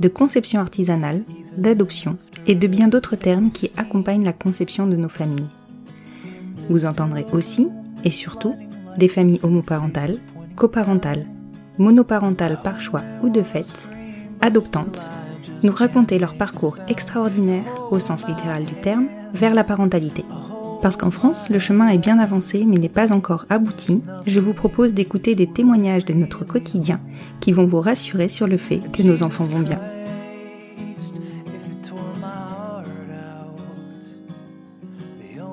de conception artisanale, d'adoption et de bien d'autres termes qui accompagnent la conception de nos familles. Vous entendrez aussi, et surtout, des familles homoparentales, coparentales, monoparentales par choix ou de fait, adoptantes, nous raconter leur parcours extraordinaire, au sens littéral du terme, vers la parentalité. Parce qu'en France, le chemin est bien avancé mais n'est pas encore abouti, je vous propose d'écouter des témoignages de notre quotidien qui vont vous rassurer sur le fait que nos enfants vont bien.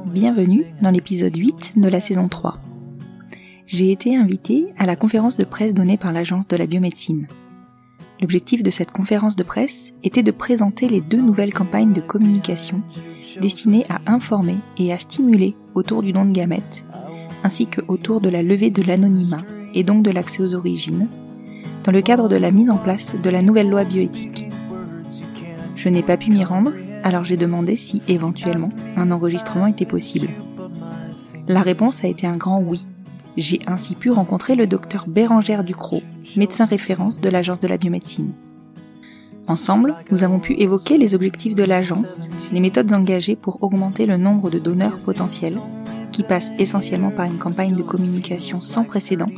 Bienvenue dans l'épisode 8 de la saison 3. J'ai été invitée à la conférence de presse donnée par l'Agence de la biomédecine. L'objectif de cette conférence de presse était de présenter les deux nouvelles campagnes de communication destinées à informer et à stimuler autour du don de gamètes, ainsi que autour de la levée de l'anonymat et donc de l'accès aux origines, dans le cadre de la mise en place de la nouvelle loi bioéthique. Je n'ai pas pu m'y rendre, alors j'ai demandé si, éventuellement, un enregistrement était possible. La réponse a été un grand oui. J'ai ainsi pu rencontrer le docteur Bérangère Ducrot, médecin référence de l'Agence de la biomédecine. Ensemble, nous avons pu évoquer les objectifs de l'agence, les méthodes engagées pour augmenter le nombre de donneurs potentiels, qui passent essentiellement par une campagne de communication sans précédent,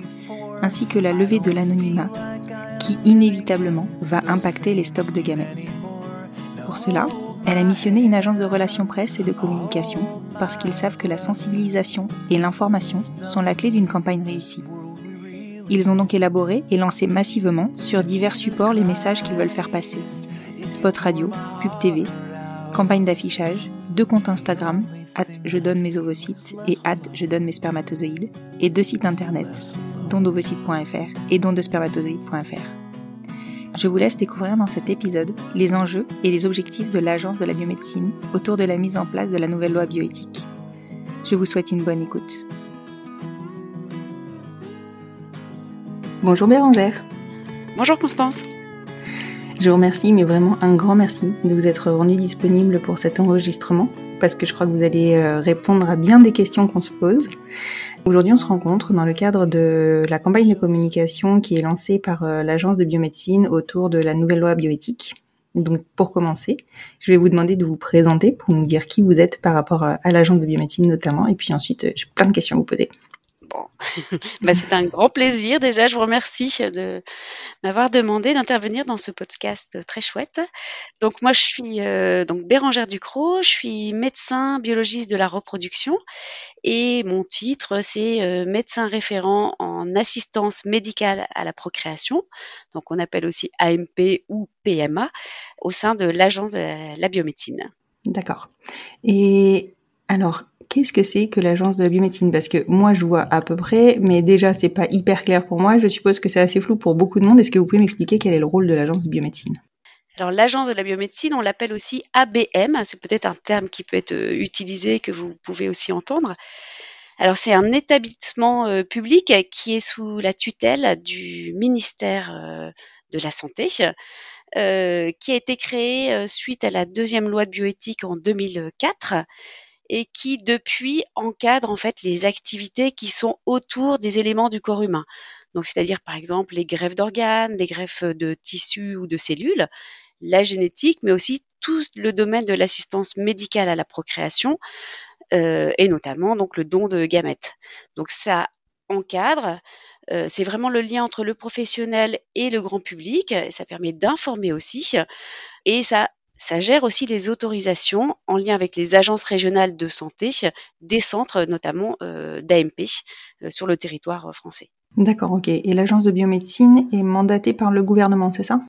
ainsi que la levée de l'anonymat, qui inévitablement va impacter les stocks de gamètes. Pour cela, elle a missionné une agence de relations presse et de communication parce qu'ils savent que la sensibilisation et l'information sont la clé d'une campagne réussie. Ils ont donc élaboré et lancé massivement sur divers supports les messages qu'ils veulent faire passer. Spot radio, pub TV, campagne d'affichage, deux comptes Instagram, at je donne mes ovocytes et at je donne mes spermatozoïdes, et deux sites internet, dondovocytes.fr et dondespermatozoïdes.fr. Je vous laisse découvrir dans cet épisode les enjeux et les objectifs de l'Agence de la biomédecine autour de la mise en place de la nouvelle loi bioéthique. Je vous souhaite une bonne écoute. Bonjour Bérangère. Bonjour Constance. Je vous remercie, mais vraiment un grand merci de vous être rendu disponible pour cet enregistrement, parce que je crois que vous allez euh, répondre à bien des questions qu'on se pose. Aujourd'hui, on se rencontre dans le cadre de la campagne de communication qui est lancée par euh, l'Agence de biomédecine autour de la nouvelle loi bioéthique. Donc, pour commencer, je vais vous demander de vous présenter pour nous dire qui vous êtes par rapport à l'Agence de biomédecine notamment, et puis ensuite, j'ai plein de questions à vous poser. Bah, c'est un grand plaisir. Déjà, je vous remercie de m'avoir demandé d'intervenir dans ce podcast très chouette. Donc, moi, je suis euh, donc Bérangère Ducrot, je suis médecin biologiste de la reproduction et mon titre, c'est euh, médecin référent en assistance médicale à la procréation. Donc, on appelle aussi AMP ou PMA au sein de l'Agence de la, la biomédecine. D'accord. Et alors, qu'est-ce que c'est que l'agence de la biomédecine? Parce que moi, je vois à peu près, mais déjà, c'est pas hyper clair pour moi. Je suppose que c'est assez flou pour beaucoup de monde. Est-ce que vous pouvez m'expliquer quel est le rôle de l'agence de biomédecine? Alors l'agence de la biomédecine, on l'appelle aussi ABM, c'est peut-être un terme qui peut être euh, utilisé, que vous pouvez aussi entendre. Alors c'est un établissement euh, public qui est sous la tutelle du ministère euh, de la Santé. qui a été créé suite à la deuxième loi de bioéthique en 2004 et qui depuis encadre en fait les activités qui sont autour des éléments du corps humain. Donc c'est-à-dire par exemple les greffes d'organes, les greffes de tissus ou de cellules, la génétique, mais aussi tout le domaine de l'assistance médicale à la procréation euh, et notamment donc le don de gamètes. Donc ça encadre, euh, c'est vraiment le lien entre le professionnel et le grand public. Ça permet d'informer aussi et ça ça gère aussi les autorisations en lien avec les agences régionales de santé des centres, notamment euh, d'AMP, euh, sur le territoire français. D'accord, ok. Et l'agence de biomédecine est mandatée par le gouvernement, c'est ça?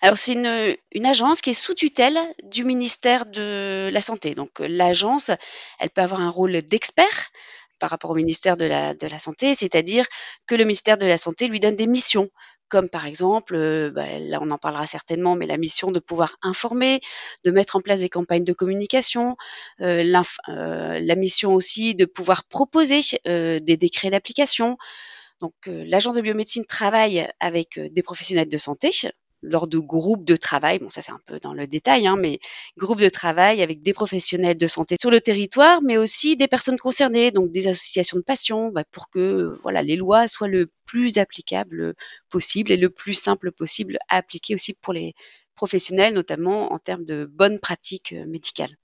Alors c'est une, une, agence qui est sous tutelle du ministère de la Santé. Donc l'agence, elle peut avoir un rôle d'expert par rapport au ministère de la, de la Santé, c'est-à-dire que le ministère de la Santé lui donne des missions comme par exemple, euh, bah, là on en parlera certainement, mais la mission de pouvoir informer, de mettre en place des campagnes de communication, euh, euh, la mission aussi de pouvoir proposer des décrets d'application. Donc l'agence de biomédecine travaille avec des professionnels de santé, lors de groupes de travail, bon ça c'est un peu dans le détail, hein, mais groupes de travail avec des professionnels de santé sur le territoire, mais aussi des personnes concernées, donc des associations de patients, bah, pour que voilà les lois soient le plus applicables possible et le plus simple possible à appliquer aussi pour les professionnels, notamment en termes de bonnes pratiques euh, médicales.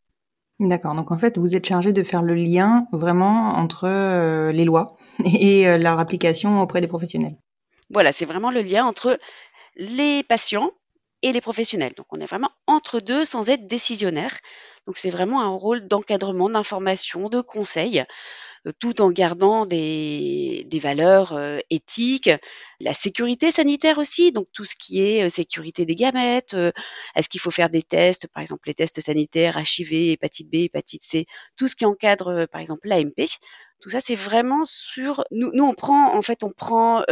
D'accord, donc en fait vous êtes chargé de faire le lien vraiment entre euh, les lois et euh, leur application auprès des professionnels. Voilà, c'est vraiment le lien entre les patients et les professionnels. Donc on est vraiment entre deux sans être décisionnaire. Donc c'est vraiment un rôle d'encadrement, d'information, de conseil, euh, tout en gardant des, valeurs euh, éthiques, la sécurité sanitaire aussi, donc tout ce qui est euh, sécurité des gamètes, est-ce qu'il faut faire des tests, par exemple les tests sanitaires, HIV, hépatite B, hépatite C, tout ce qui encadre par exemple l'AMP. Tout ça, c'est vraiment sur. Nous, nous, on prend, en fait, on prend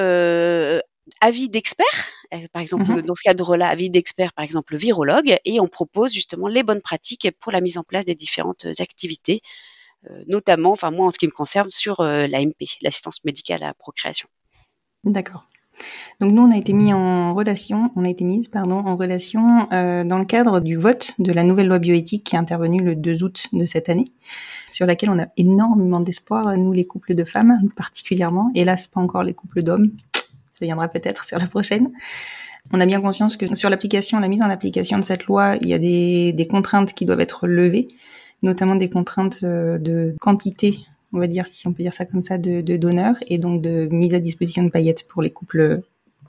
avis d'experts, euh, par exemple mhm. dans ce cadre-là, avis d'experts, par exemple le virologue, et on propose justement les bonnes pratiques pour la mise en place des différentes activités, euh, notamment, enfin moi en ce qui me concerne, sur euh, l'AMP, l'assistance médicale à la procréation. D'accord. Donc nous, on a été mis en relation, on a été mise, pardon, en relation dans le cadre du vote de la nouvelle loi bioéthique qui est intervenue le 2 août de cette année, sur laquelle on a énormément d'espoir, nous les couples de femmes particulièrement, hélas pas encore les couples d'hommes, ça viendra peut-être sur la prochaine. On a bien conscience que sur l'application, la mise en application de cette loi, il y a des, contraintes qui doivent être levées, notamment des contraintes euh, de quantité, on va dire, si on peut dire ça comme ça, de, de donneurs, et donc de mise à disposition de paillettes pour les couples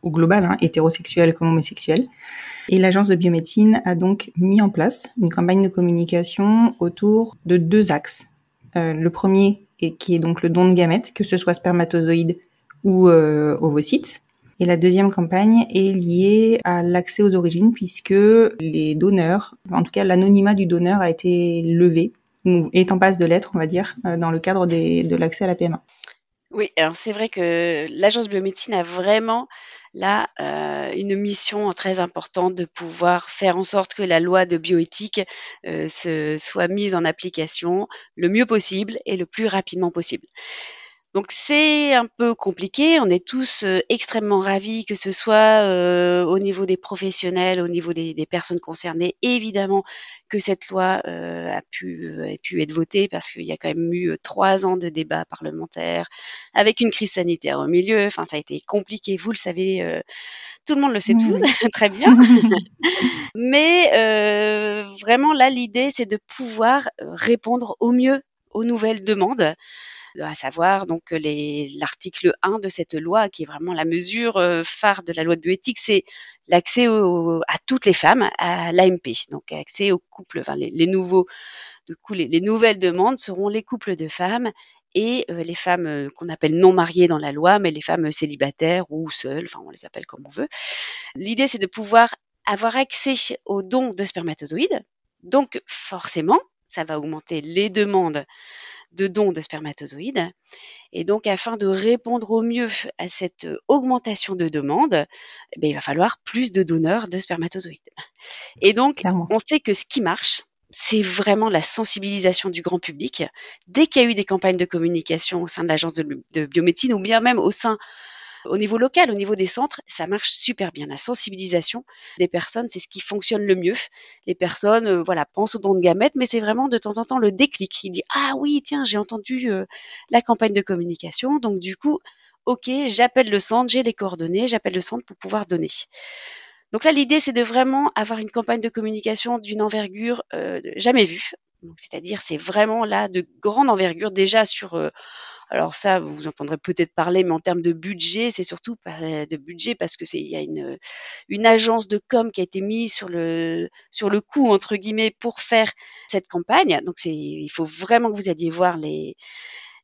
au global, hein, hétérosexuels comme homosexuels. Et l'agence de biomédecine a donc mis en place une campagne de communication autour de deux axes. Euh, le premier, et qui est donc le don de gamètes, que ce soit spermatozoïdes ou euh, ovocytes. Et la deuxième campagne est liée à l'accès aux origines puisque les donneurs, en tout cas l'anonymat du donneur a été levé est en passe de l'être, on va dire, euh, dans le cadre de l'accès à la PMA. Oui, alors c'est vrai que l'agence biomédecine a vraiment là euh, une mission très importante de pouvoir faire en sorte que la loi de bioéthique euh, se, soit mise en application le mieux possible et le plus rapidement possible. Donc c'est un peu compliqué. On est tous euh, extrêmement ravis, que ce soit euh, au niveau des professionnels, au niveau des, personnes concernées. évidemment que cette loi euh, a pu a pu être votée parce qu'il y a quand même eu trois ans de débats parlementaires avec une crise sanitaire au milieu. Enfin, ça a été compliqué. Vous le savez, tout le monde le sait tous très bien. Mais vraiment là, l'idée c'est de pouvoir répondre au mieux aux nouvelles demandes à savoir donc l'article 1 de cette loi, qui est vraiment la mesure euh, phare de la loi de bioéthique, c'est l'accès à toutes les femmes à l'AMP, donc accès aux couples, enfin les, nouveaux, du coup les, nouvelles demandes seront les couples de femmes et euh, les femmes euh, qu'on appelle non mariées dans la loi, mais les femmes célibataires ou seules, enfin on les appelle comme on veut. L'idée c'est de pouvoir avoir accès aux dons de spermatozoïdes. Donc forcément, ça va augmenter les demandes de dons de spermatozoïdes. Et donc, afin de répondre au mieux à cette augmentation de demande, eh ben, il va falloir plus de donneurs de spermatozoïdes. Et donc, on sait que ce qui marche, c'est vraiment la sensibilisation du grand public. Dès qu'il y a eu des campagnes de communication au sein de l'agence de, biomédecine ou bien même au sein au niveau local, au niveau des centres, ça marche super bien. La sensibilisation des personnes, c'est ce qui fonctionne le mieux. Les personnes, euh, voilà, pensent au don de gamètes, mais c'est vraiment de temps en temps le déclic. Il dit ah oui, tiens, j'ai entendu euh, la campagne de communication, donc du coup, ok, j'appelle le centre, j'ai les coordonnées, j'appelle le centre pour pouvoir donner. Donc là, l'idée, c'est de vraiment avoir une campagne de communication d'une envergure euh, jamais vue. C'est-à-dire, c'est vraiment là de grande envergure déjà sur. Alors ça, vous entendrez peut-être parler, mais en termes de budget, c'est surtout de budget parce que c'est il y a une une agence de com qui a été mise sur le sur le coup entre guillemets pour faire cette campagne. Donc c'est il faut vraiment que vous alliez voir les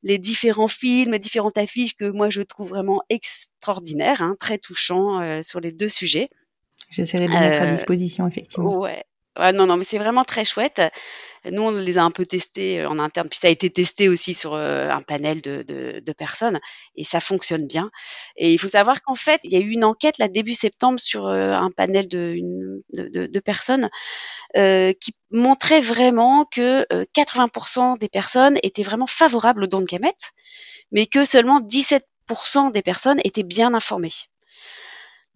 les différents films, différentes affiches que moi je trouve vraiment extraordinaires, hein, très touchants euh, sur les deux sujets. J'essaierai de les mettre à euh, disposition, effectivement. Ouais. Non, non, mais c'est vraiment très chouette. Nous, on les a un peu testés euh, en interne, puis ça a été testé aussi sur euh, un panel de, de, de, personnes, et ça fonctionne bien. Et il faut savoir qu'en fait, il y a eu une enquête là début septembre sur un panel de, de, de personnes euh, qui montrait vraiment que 80% des personnes étaient vraiment favorables au don de gamètes, mais que seulement 17% des personnes étaient bien informées.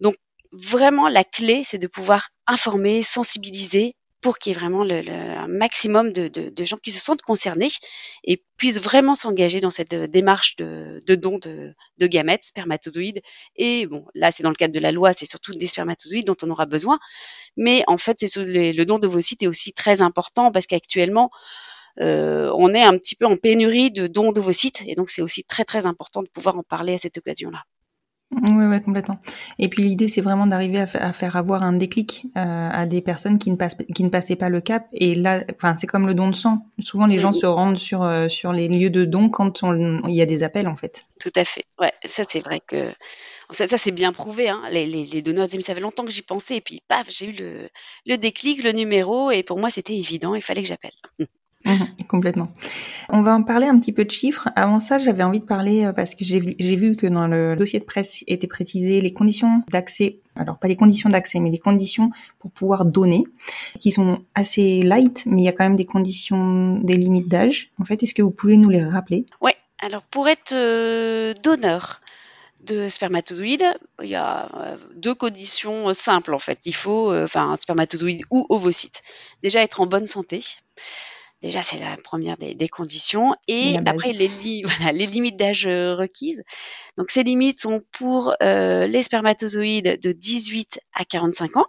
Donc vraiment la clé, c'est de pouvoir informer, sensibiliser pour qu'il y ait vraiment le, un maximum de, de, de, gens qui se sentent concernés et puissent vraiment s'engager dans cette euh, démarche de, de don de, de, gamètes, spermatozoïdes. Et bon, là, c'est dans le cadre de la loi, c'est surtout des spermatozoïdes dont on aura besoin. Mais en fait, c'est le, le don d'ovocytes est aussi très important parce qu'actuellement, euh, on est un petit peu en pénurie de dons d'ovocytes et donc c'est aussi très très important de pouvoir en parler à cette occasion-là. Oui, ouais, complètement. Et puis l'idée, c'est vraiment d'arriver à, faire avoir un déclic euh, à des personnes qui ne, passent, qui ne passaient pas le cap. Et là, enfin, c'est comme le don de sang. Souvent, les gens se rendent sur euh, sur les lieux de don quand il y a des appels, en fait. Tout à fait. Ouais, ça c'est vrai que ça, ça c'est bien prouvé. Hein. Les, les, les, donneurs disaient mais ça fait longtemps que j'y pensais et puis paf, j'ai eu le, le déclic, le numéro et pour moi c'était évident, il fallait que j'appelle. Mhm, complètement. On va en parler un petit peu de chiffres. Avant ça, j'avais envie de parler euh, parce que j'ai vu, vu que dans le dossier de presse étaient précisées les conditions d'accès. Alors pas les conditions d'accès, mais les conditions pour pouvoir donner, qui sont assez light, mais il y a quand même des conditions, des limites d'âge. En fait, est-ce que vous pouvez nous les rappeler? Ouais. Alors pour être euh, donneur de spermatozoïdes, il y a euh, deux conditions simples en fait. Il faut, enfin, un spermatozoïde ou ovocyte. Déjà être en bonne santé. Déjà, c'est la première des, des conditions. Et après, les, li voilà, les limites d'âge euh, requises. Donc, ces limites sont pour euh, les spermatozoïdes de 18 à 45 ans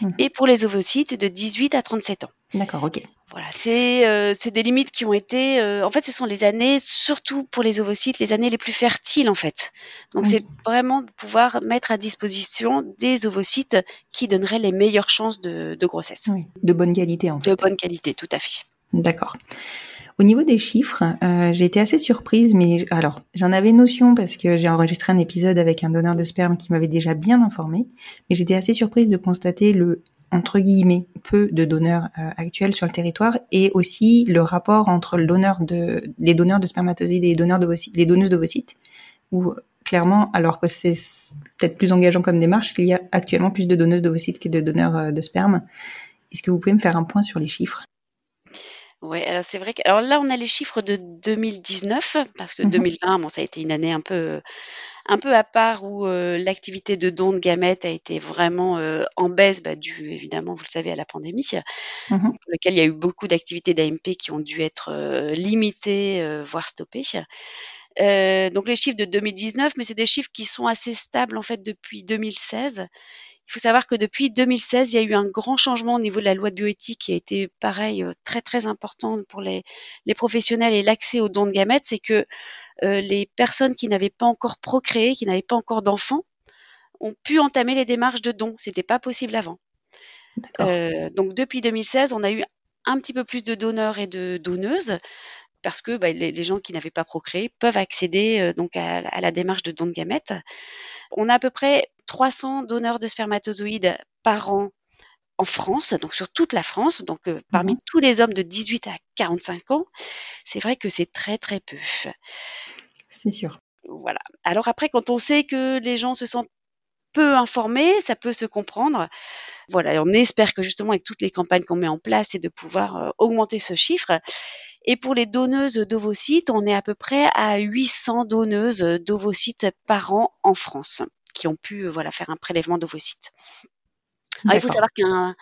mmh. et pour les ovocytes de 18 à 37 ans. D'accord, ok. Voilà, c'est euh, des limites qui ont été. Euh, en fait, ce sont les années, surtout pour les ovocytes, les années les plus fertiles en fait. Donc, c'est vraiment de pouvoir mettre à disposition des ovocytes qui donneraient les meilleures chances de, de grossesse. Oui, de bonne qualité en fait. De bonne qualité, tout à fait. D'accord. Au niveau des chiffres, euh, j'ai été assez surprise, mais alors j'en avais notion parce que j'ai enregistré un épisode avec un donneur de sperme qui m'avait déjà bien informé, mais j'étais assez surprise de constater le entre guillemets peu de donneurs euh, actuels sur le territoire et aussi le rapport entre le donneur de les donneurs de spermatozoïdes et les donneurs d'ovocytes, les donneuses d'ovocytes, où clairement, alors que c'est peut-être plus engageant comme démarche, il y a actuellement plus de donneuses d'ovocytes que de donneurs euh, de sperme. Est-ce que vous pouvez me faire un point sur les chiffres? Ouais, alors c'est vrai que alors là on a les chiffres de 2019 parce que 2020 mmh bon ça a été une année un peu un peu à part où euh, l'activité de don de gamètes a été vraiment euh, en baisse bah, dû évidemment vous le savez à la pandémie mmh pour lequel il y a eu beaucoup d'activités d'AMP qui ont dû être euh, limitées voire stoppées. donc les chiffres de 2019 mais c'est des chiffres qui sont assez stables en fait depuis 2016 il faut savoir que depuis 2016, il y a eu un grand changement au niveau de la loi de bioéthique qui a été pareil euh, très très important pour les, les professionnels et l'accès aux dons de gamètes, c'est que euh, les personnes qui n'avaient pas encore procréé, qui n'avaient pas encore d'enfants, ont pu entamer les démarches de dons. C'était pas possible avant. Euh, donc depuis 2016, on a eu un petit peu plus de donneurs et de donneuses parce que bah, les, gens qui n'avaient pas procréé peuvent accéder euh, donc à, à, la démarche de don de gamètes. On a à peu près 300 donneurs de spermatozoïdes par an en France, donc sur toute la France, donc euh, parmi mmh tous les hommes de 18 à 45 ans, c'est vrai que c'est très très peu. C'est sûr. Voilà. Alors après, quand on sait que les gens se sentent peu informés, ça peut se comprendre. Voilà, on espère que justement avec toutes les campagnes qu'on met en place, c'est de pouvoir euh, augmenter ce chiffre. Et pour les donneuses d'ovocytes, on est à peu près à 800 donneuses d'ovocytes par an en France qui ont pu voilà faire un prélèvement d'ovocytes. il faut savoir qu'un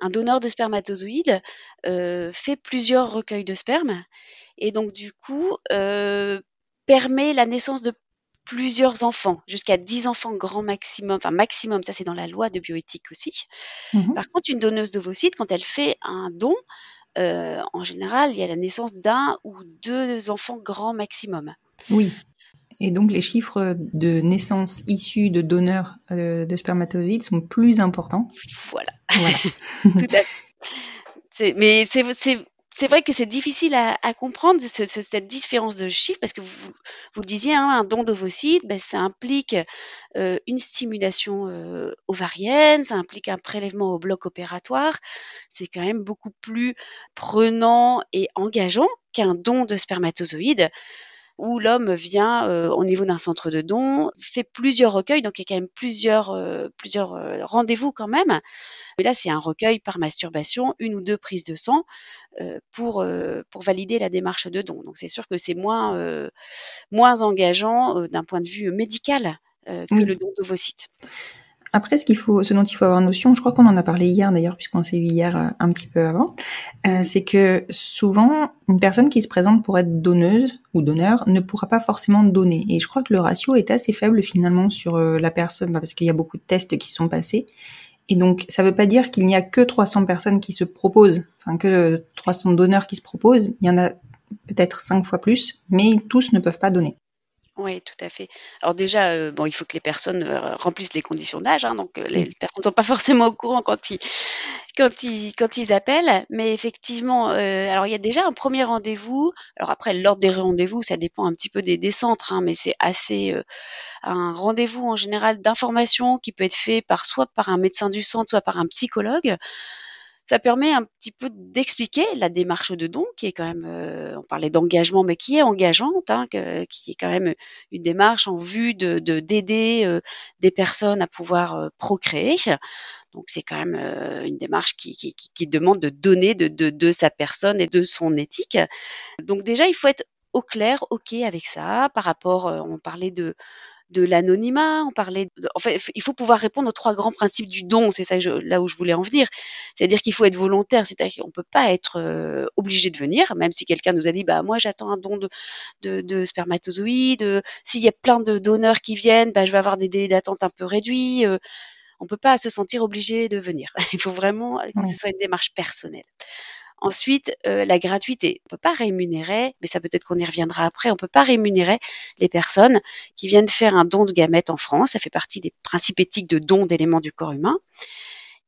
un donneur de spermatozoïdes fait plusieurs recueils de sperme et donc du coup permet la naissance de plusieurs enfants, jusqu'à 10 enfants grand maximum, enfin maximum, ça c'est dans la loi de bioéthique aussi. Mmh Par contre, une donneuse d'ovocytes, quand elle fait un don, euh, en général, il y a la naissance d'un ou deux enfants grand maximum. Oui. Et donc les chiffres de naissance issus de donneurs euh, de spermatozoïdes sont plus importants. Voilà. voilà. Tout à fait. Mais c'est c'est vrai que c'est difficile à, comprendre cette différence de chiffre parce que vous, le disiez, hein, un don d'ovocytes, ben, ça implique euh, une stimulation euh, ovarienne, ça implique un prélèvement au bloc opératoire. C'est quand même beaucoup plus prenant et engageant qu'un don de spermatozoïdes où l'homme vient euh, au niveau d'un centre de don, fait plusieurs recueils, donc il y a quand même plusieurs, euh, plusieurs euh, rendez-vous quand même. Mais là, c'est un recueil par masturbation, une ou deux prises de sang pour, pour valider la démarche de don. Donc c'est sûr que c'est moins, moins engageant d'un point de vue médical que le don d'ovocytes. Après, ce qu'il faut, ce dont il faut avoir notion, je crois qu'on en a parlé hier d'ailleurs, puisqu'on s'est vu hier euh, un petit peu avant, euh, c'est que souvent une personne qui se présente pour être donneuse ou donneur ne pourra pas forcément donner. Et je crois que le ratio est assez faible finalement sur euh, la personne, parce qu'il y a beaucoup de tests qui sont passés. Et donc, ça ne veut pas dire qu'il n'y a que 300 personnes qui se proposent, enfin que 300 donneurs qui se proposent. Il y en a peut-être cinq fois plus, mais tous ne peuvent pas donner. Oui, tout à fait. Alors déjà, euh, bon, il faut que les personnes euh, remplissent les conditions d'âge, hein, donc euh, les personnes ne sont pas forcément au courant quand ils, quand ils, quand ils appellent, mais effectivement, alors il y a déjà un premier rendez-vous. Alors après, l'ordre des rendez-vous, ça dépend un petit peu des, des centres, hein, mais c'est assez un rendez-vous en général d'information qui peut être fait par soit par un médecin du centre, soit par un psychologue ça permet un petit peu d'expliquer la démarche de don, qui est quand même, euh, on parlait d'engagement, mais qui est engageante, hein, qui est quand même une démarche en vue de d'aider euh, des personnes à pouvoir euh, procréer. Donc c'est quand même une démarche qui, qui, qui, demande de donner de, de, de sa personne et de son éthique. Donc déjà, il faut être au clair, ok avec ça, par rapport, on parlait de de l'anonymat, on parlait en fait, il faut pouvoir répondre aux trois grands principes du don, c'est ça là où je voulais en venir. C'est-à-dire qu'il faut être volontaire, c'est-à-dire qu'on peut pas être euh, obligé de venir, même si quelqu'un nous a dit bah moi j'attends un don de, de, de spermatozoïdes, s'il y a plein de donneurs qui viennent, bah je vais avoir des délais d'attente un peu réduits. Euh, on peut pas se sentir obligé de venir. Il faut vraiment que ce soit une démarche personnelle. Ensuite, euh, la gratuité. On peut pas rémunérer, mais ça peut-être qu'on y reviendra après, on peut pas rémunérer les personnes qui viennent faire un don de gamètes en France. Ça fait partie des principes éthiques de don d'éléments du corps humain.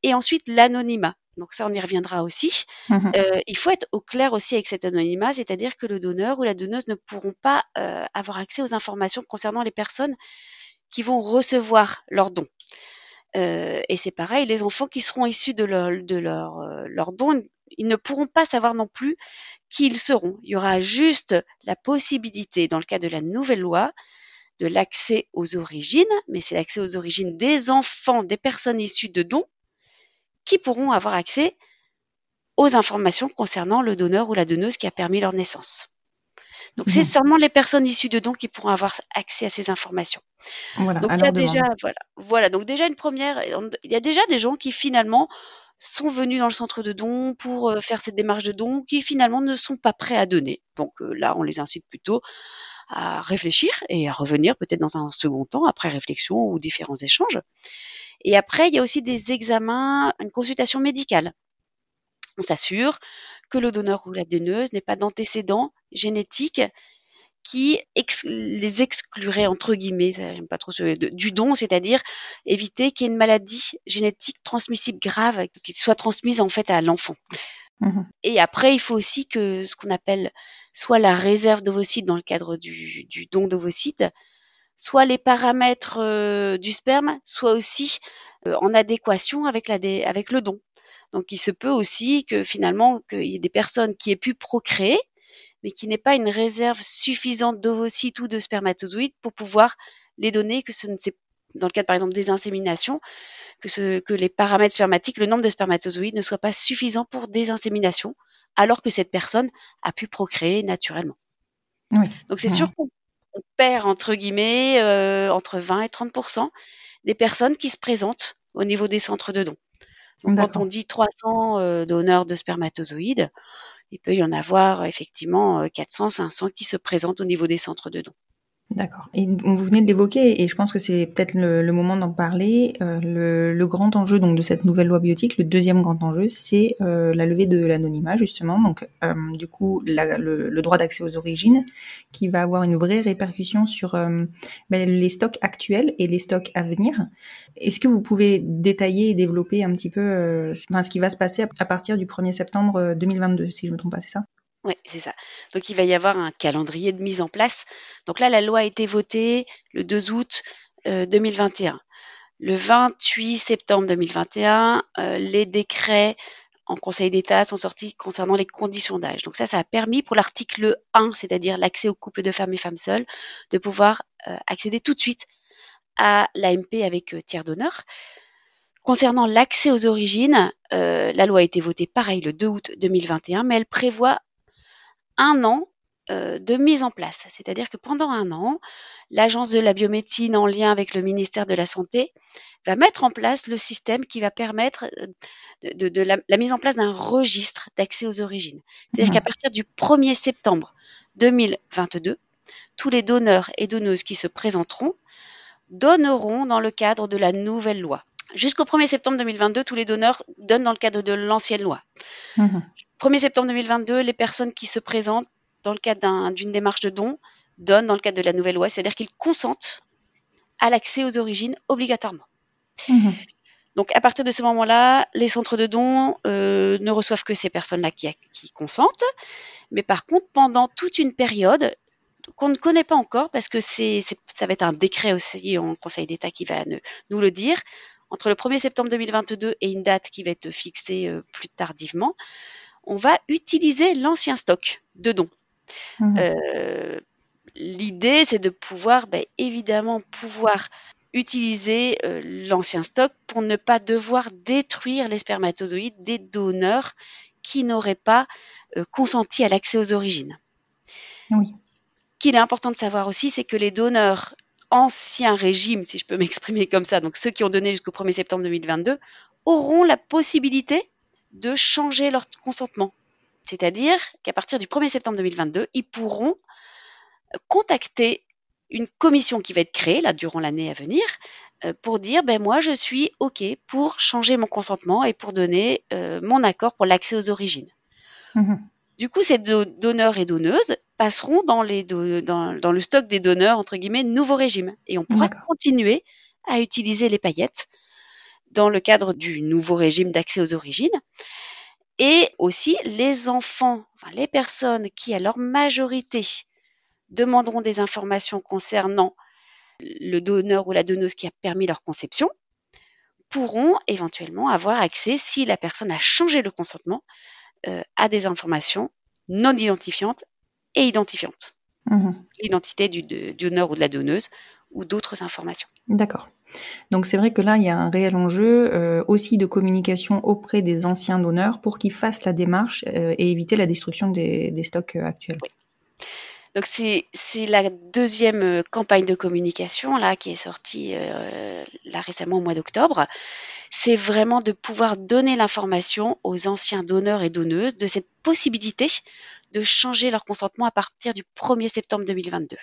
Et ensuite, l'anonymat. Donc ça, on y reviendra aussi. Mmh euh, il faut être au clair aussi avec cet anonymat, c'est-à-dire que le donneur ou la donneuse ne pourront pas euh, avoir accès aux informations concernant les personnes qui vont recevoir leur don. et c'est pareil, les enfants qui seront issus de leur, de leur, leur don ils ne pourront pas savoir non plus qui ils seront. Il y aura juste la possibilité, dans le cas de la nouvelle loi, de l'accès aux origines, mais c'est l'accès aux origines des enfants, des personnes issues de dons, qui pourront avoir accès aux informations concernant le donneur ou la donneuse qui a permis leur naissance. Donc c'est mmh. seulement les personnes issues de dons qui pourront avoir accès à ces informations. Voilà, donc il y a déjà voilà, voilà, donc déjà une première il y a déjà des gens qui finalement sont venus dans le centre de dons pour euh, faire cette démarche de don qui finalement ne sont pas prêts à donner. Donc euh, là, on les incite plutôt à réfléchir et à revenir peut-être dans un second temps, après réflexion ou différents échanges. Et après, il y a aussi des examens, une consultation médicale. On s'assure que le donneur ou la donneuse n'est pas d'antécédents génétiques qui les exclurait entre guillemets, j'aime pas trop ce, du don, c'est-à-dire éviter qu'il y ait une maladie génétique transmissible grave qui soit transmise en fait à l'enfant. Mmh Et après, il faut aussi que ce qu'on appelle soit la réserve d'ovocytes dans le cadre du, du don d'ovocytes, soit les paramètres euh, du sperme, soit aussi euh, en adéquation avec, la, avec le don. Donc, il se peut aussi que finalement, qu'il y ait des personnes qui aient pu procréer, mais qui n'est pas une réserve suffisante d'ovocytes ou de spermatozoïdes pour pouvoir les donner, que ce ne dans le cas par exemple des inséminations, que, ce, que les paramètres spermatiques, le nombre de spermatozoïdes ne soit pas suffisant pour des inséminations alors que cette personne a pu procréer naturellement. Oui. Donc c'est sûr qu'on on perd entre guillemets euh, entre 20 et 30% des personnes qui se présentent au niveau des centres de dons. Donc, quand on dit 300 euh, donneurs de spermatozoïdes, il peut y en avoir effectivement euh, 400, 500 qui se présentent au niveau des centres de dons. D'accord. Et vous venez de l'évoquer, et je pense que c'est peut-être le, le moment d'en parler. Euh, le, le grand enjeu donc de cette nouvelle loi biotique, le deuxième grand enjeu, c'est euh, la levée de l'anonymat justement. Donc, euh, du coup, la- le, le droit d'accès aux origines, qui va avoir une vraie répercussion sur euh, ben, les stocks actuels et les stocks à venir. Est-ce que vous pouvez détailler et développer un petit peu, euh, enfin, ce qui va se passer à, à partir du 1er septembre euh, 2022, si je me trompe pas, c'est ça? Oui, c'est ça. Donc il va y avoir un calendrier de mise en place. Donc là, la loi a été votée le 2 août euh, 2021. Le 28 septembre 2021, euh, les décrets en Conseil d'État sont sortis concernant les conditions d'âge. Donc ça, ça a permis pour l'article 1, c'est-à-dire l'accès aux couples de femmes et femmes seules, de pouvoir euh, accéder tout de suite à l'AMP avec euh, tiers d'honneur. Concernant l'accès aux origines, euh, la loi a été votée pareil le 2 août 2021, mais elle prévoit un an euh, de mise en place. C'est-à-dire que pendant un an, l'Agence de la biomédecine, en lien avec le ministère de la Santé, va mettre en place le système qui va permettre euh, de, de- de la, la mise en place d'un registre d'accès aux origines. C'est-à-dire Mhm. qu'à partir du 1er septembre 2022, tous les donneurs et donneuses qui se présenteront donneront dans le cadre de la nouvelle loi. Jusqu'au 1er septembre 2022, tous les donneurs donnent dans le cadre de l'ancienne loi. Mhm. 1er septembre 2022, les personnes qui se présentent dans le cadre d'un- d'une démarche de don donnent dans le cadre de la nouvelle loi, c'est-à-dire qu'ils consentent à l'accès aux origines obligatoirement. Mhm. Donc à partir de ce moment-là, les centres de dons euh, ne reçoivent que ces personnes-là qui, qui consentent, mais par contre, pendant toute une période qu'on ne connaît pas encore, parce que c'est- ça va être un décret aussi en Conseil d'État qui va ne- nous le dire, entre le 1er septembre 2022 et une date qui va être fixée euh, plus tardivement, on va utiliser l'ancien stock de dons. Mhm. Euh, L'idée, c'est de pouvoir, ben, évidemment, pouvoir utiliser euh, l'ancien stock pour ne pas devoir détruire les spermatozoïdes des donneurs qui n'auraient pas euh, consenti à l'accès aux origines. Oui. Ce qu'il est important de savoir aussi, c'est que les donneurs ancien régime, si je peux m'exprimer comme ça, donc ceux qui ont donné jusqu'au 1er septembre 2022, auront la possibilité de changer leur consentement. C'est-à-dire qu'à partir du 1er septembre 2022, ils pourront contacter une commission qui va être créée là durant l'année à venir euh, pour dire ben moi je suis ok pour changer mon consentement et pour donner euh, mon accord pour l'accès aux origines. Mhm. Du coup, ces do- donneurs et donneuses passeront dans, les do- dans, dans le stock des donneurs, entre guillemets, nouveau régime. Et on pourra continuer à utiliser les paillettes dans le cadre du nouveau régime d'accès aux origines. Et aussi, les enfants, enfin, les personnes qui, à leur majorité, demanderont des informations concernant le donneur ou la donneuse qui a permis leur conception, pourront éventuellement avoir accès, si la personne a changé le consentement, euh, à des informations non identifiantes et identifiantes. Mhm. L'identité du, de- du donneur ou de la donneuse ou d'autres informations. D'accord. Donc c'est vrai que là, il y a un réel enjeu euh, aussi de communication auprès des anciens donneurs pour qu'ils fassent la démarche euh, et éviter la destruction des, des stocks euh, actuels. Donc c'est c'est la deuxième campagne de communication là qui est sortie là récemment au mois d'octobre. C'est vraiment de pouvoir donner l'information aux anciens donneurs et donneuses de cette possibilité de changer leur consentement à partir du 1er septembre 2022.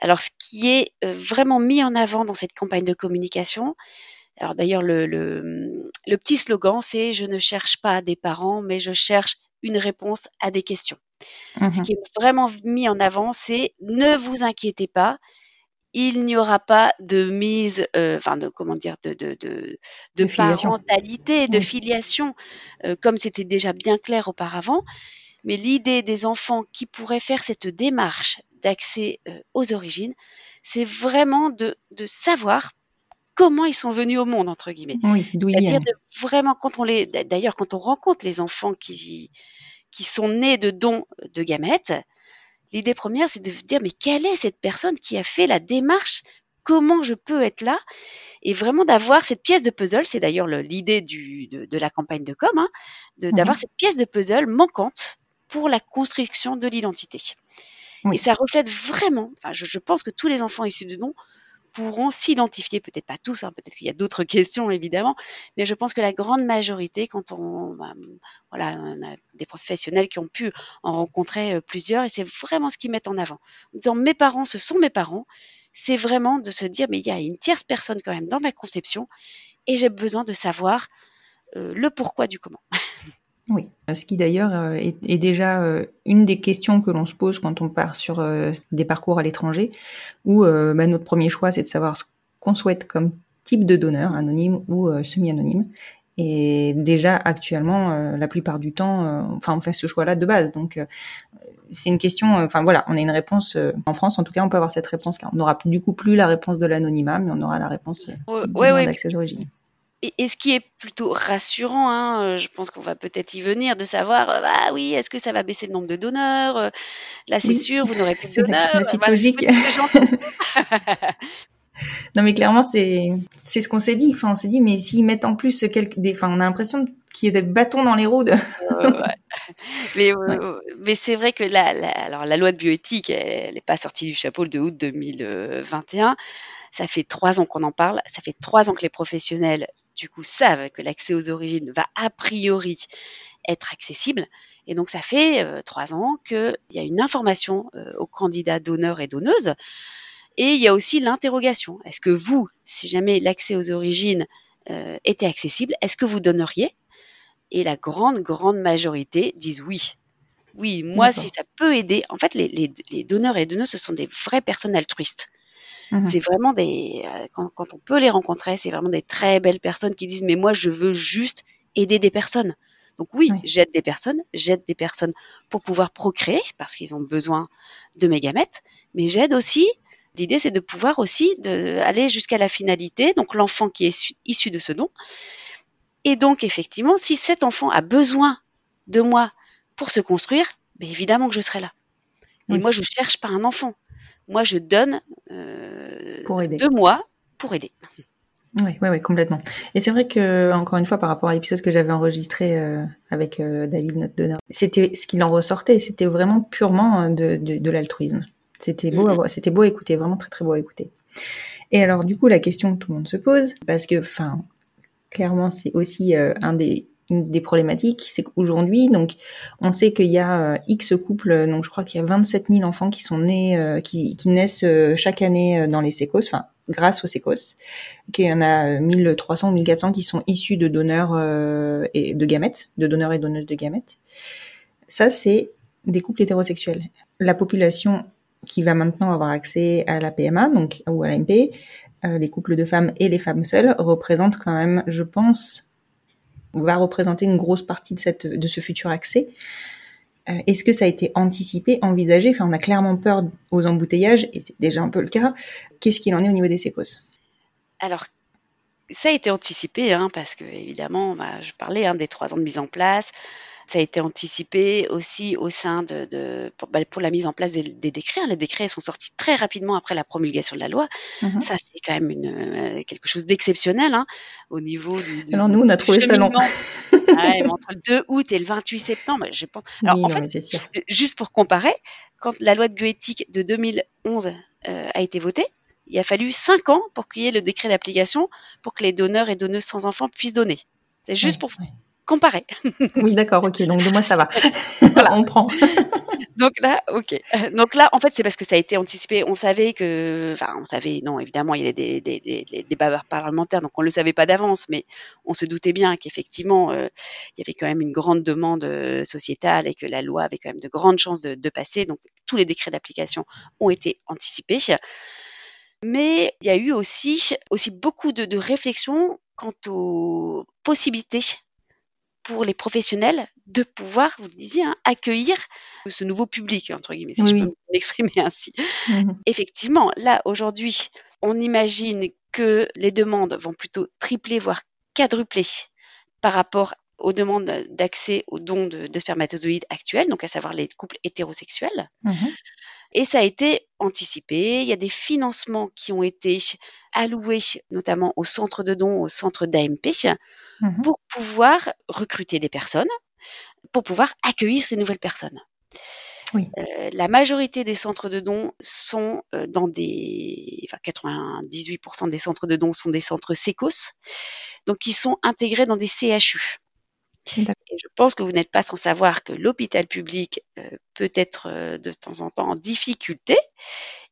Alors ce qui est euh, vraiment mis en avant dans cette campagne de communication, alors d'ailleurs le, le, le petit slogan c'est je ne cherche pas des parents mais je cherche une réponse à des questions. Mhm. Ce qui est vraiment mis en avant, c'est ne vous inquiétez pas, il n'y aura pas de mise, euh, enfin de comment dire, de de de, de De filiation. parentalité, de filiation, euh, comme c'était déjà bien clair auparavant. Mais l'idée des enfants qui pourraient faire cette démarche d'accès euh, aux origines, c'est vraiment de de savoir comment ils sont venus au monde entre guillemets. Oui, d'où ils C'est-à-dire viennent. de vraiment quand on les d'ailleurs quand on rencontre les enfants qui qui sont nés de dons de gamètes, l'idée première c'est de dire mais quelle est cette personne qui a fait la démarche? Comment je peux être là? Et vraiment d'avoir cette pièce de puzzle. C'est d'ailleurs l'idée de, de, la campagne de com, hein, d'avoir cette pièce de puzzle manquante pour la construction de l'identité. Et ça reflète vraiment, enfin, je, pense que tous les enfants issus de dons pourront s'identifier, peut-être pas tous, hein, peut-être qu'il y a d'autres questions évidemment, mais je pense que la grande majorité, quand on, bah, voilà, on a des professionnels qui ont pu en rencontrer euh, plusieurs, et c'est vraiment ce qu'ils mettent en avant. En disant mes parents, ce sont mes parents, c'est vraiment de se dire mais il y a une tierce personne quand même dans ma conception, et j'ai besoin de savoir euh, le pourquoi du comment. Oui, ce qui d'ailleurs euh, est, déjà euh, une des questions que l'on se pose quand on part sur euh, des parcours à l'étranger, où bah, notre premier choix c'est de savoir ce qu'on souhaite comme type de donneur, anonyme ou semi-anonyme. Et déjà actuellement, la plupart du temps, enfin on fait ce choix-là de base. Donc c'est une question, enfin voilà, on a une réponse en France, en tout cas on peut avoir cette réponse-là. On n'aura du coup plus la réponse de l'anonymat, mais on aura la réponse ouais, ouais, d'accès d'origine et, ce qui est plutôt rassurant, hein, euh, je pense qu'on va peut-être y venir, de savoir, euh, bah oui, est-ce que ça va baisser le nombre de donneurs euh, Là, c'est sûr, vous n'aurez plus de donneurs. Bah, logique. non, mais clairement, c'est c'est ce qu'on s'est dit. Enfin, on s'est dit, mais s'ils mettent en plus quelques, des, enfin, on a l'impression qu'il y a des bâtons dans les roues. De... Mais, mais c'est vrai que la, la, alors, la loi de bioéthique, elle n'est pas sortie du chapeau le 2 août 2021. Ça fait trois ans qu'on en parle. Ça fait trois ans que les professionnels du coup savent que l'accès aux origines va a priori être accessible. Et donc ça fait euh, trois ans qu'il y a une information euh, aux candidats donneurs et donneuses. Et il y a aussi l'interrogation. Est-ce que vous, si jamais l'accès aux origines euh, était accessible, est-ce que vous donneriez? Et la grande, grande majorité disent oui. Oui, moi, si ça peut aider. En fait, les, les donneurs et les donneuses, ce sont des vraies personnes altruistes. Mmh c'est vraiment des, euh, quand, on peut les rencontrer, c'est vraiment des très belles personnes qui disent, mais moi, je veux juste aider des personnes. Donc oui, j'aide des personnes, j'aide des personnes pour pouvoir procréer parce qu'ils ont besoin de mes gamètes, mais j'aide aussi. L'idée, c'est de pouvoir aussi de, aller jusqu'à la finalité, donc l'enfant qui est issu de ce don. Et donc, effectivement, si cet enfant a besoin de moi pour se construire, bien évidemment que je serai là. Et moi, je cherche pas un enfant. Moi, je donne euh, pour aider. de moi pour aider. Oui, oui, oui, complètement. Et c'est vrai que, encore une fois, par rapport à l'épisode que j'avais enregistré euh, avec euh, David, notre donneur, c'était ce qu'il en ressortait, c'était vraiment purement de, de, de l'altruisme. C'était beau, mm-hmm. c'était beau à écouter, vraiment très très beau à écouter. Et alors, du coup, la question que tout le monde se pose, parce que, enfin, clairement, c'est aussi un des des problématiques, c'est qu'aujourd'hui, donc, on sait qu'il y a euh, X couples, donc je crois qu'il y a 27 000 enfants qui sont nés, euh, qui, naissent euh, chaque année dans les sécos, enfin, grâce aux sécos, qu'il y en a 1300 ou 1400 qui sont issus de donneurs et de gamètes, de donneurs et donneuses de gamètes. Ça, c'est des couples hétérosexuels. La population qui va maintenant avoir accès à la PMA, donc ou à l'AMP, les couples de femmes et les femmes seules représentent quand même, je pense, va représenter une grosse partie de, ce futur accès. Euh, est-ce que ça a été anticipé, envisagé? Enfin, on a clairement peur aux embouteillages, et c'est déjà un peu le cas. Qu'est-ce qu'il en est au niveau des sécos Alors, ça a été anticipé, hein, parce que évidemment, bah, je parlais hein, des trois ans de mise en place. Ça a été anticipé aussi au sein de, bah, pour, la mise en place des, décrets. Hein. Les décrets sont sortis très rapidement après la promulgation de la loi. Mhm. Ça, c'est quand même une, euh, quelque chose d'exceptionnel hein, au niveau du, Alors nous, on a trouvé ça long. entre le 2 août et le 28 septembre, je pense. Alors en fait, juste pour comparer, quand la loi de bioéthique de 2011 euh, a été votée, il a fallu 5 ans pour qu'il y ait le décret d'application pour que les donneurs et donneuses sans enfants puissent donner. C'est juste pour comparer. oui, d'accord, ok. Donc de moi ça va. voilà, on prend. donc là, ok. Donc là, en fait, c'est parce que ça a été anticipé. On savait que, enfin, on savait, non, évidemment, il y avait des, des, des, débats parlementaires, donc on le savait pas d'avance, mais on se doutait bien qu'effectivement, euh, il y avait quand même une grande demande euh, sociétale et que la loi avait quand même de grandes chances de, passer. Donc tous les décrets d'application ont été anticipés. Mais il y a eu aussi, aussi beaucoup de, de réflexions quant aux possibilités pour les professionnels de pouvoir, vous le disiez, hein, accueillir ce nouveau public, entre guillemets, si je peux m'exprimer ainsi. Mmh Effectivement, là, aujourd'hui, on imagine que les demandes vont plutôt tripler, voire quadrupler par rapport aux demandes d'accès aux dons de, de, spermatozoïdes actuels, donc à savoir les couples hétérosexuels. Mmh et ça a été anticipé. Il y a des financements qui ont été alloués, notamment au centre de dons, au centre d'AMP, mmh pour pouvoir recruter des personnes, pour pouvoir accueillir ces nouvelles personnes. Oui. Euh, la majorité des centres de dons sont euh, dans des, enfin 98% des centres de dons sont des centres SECOS, donc ils sont intégrés dans des CHU. Et je pense que vous n'êtes pas sans savoir que l'hôpital public euh, peut être euh, de temps en temps en difficulté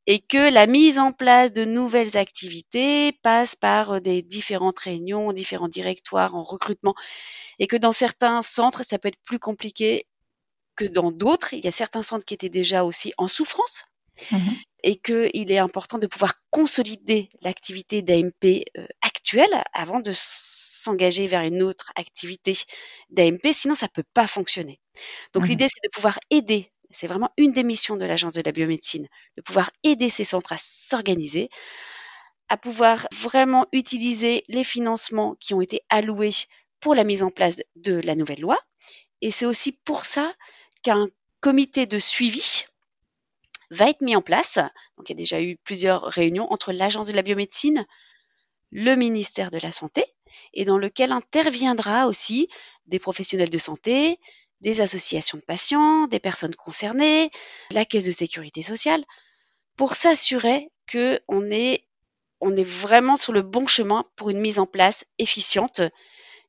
et que la mise en place de nouvelles activités passe par euh, des différentes réunions, différents directoires en recrutement et que dans certains centres, ça peut être plus compliqué que dans d'autres. Il y a certains centres qui étaient déjà aussi en souffrance. Mmh et qu'il est important de pouvoir consolider l'activité d'AMP actuelle avant de s'engager vers une autre activité d'AMP, sinon ça peut pas fonctionner. Donc mmh l'idée, c'est de pouvoir aider. C'est vraiment une des missions de l'Agence de la biomédecine, de pouvoir aider ces centres à s'organiser, à pouvoir vraiment utiliser les financements qui ont été alloués pour la mise en place de la nouvelle loi. Et c'est aussi pour ça qu'un comité de suivi va être mis en place. Donc il y a déjà eu plusieurs réunions entre l'Agence de la biomédecine, le ministère de la Santé, et dans lequel interviendra aussi des professionnels de santé, des associations de patients, des personnes concernées, la caisse de sécurité sociale, pour s'assurer qu'on est, on est vraiment sur le bon chemin pour une mise en place efficiente,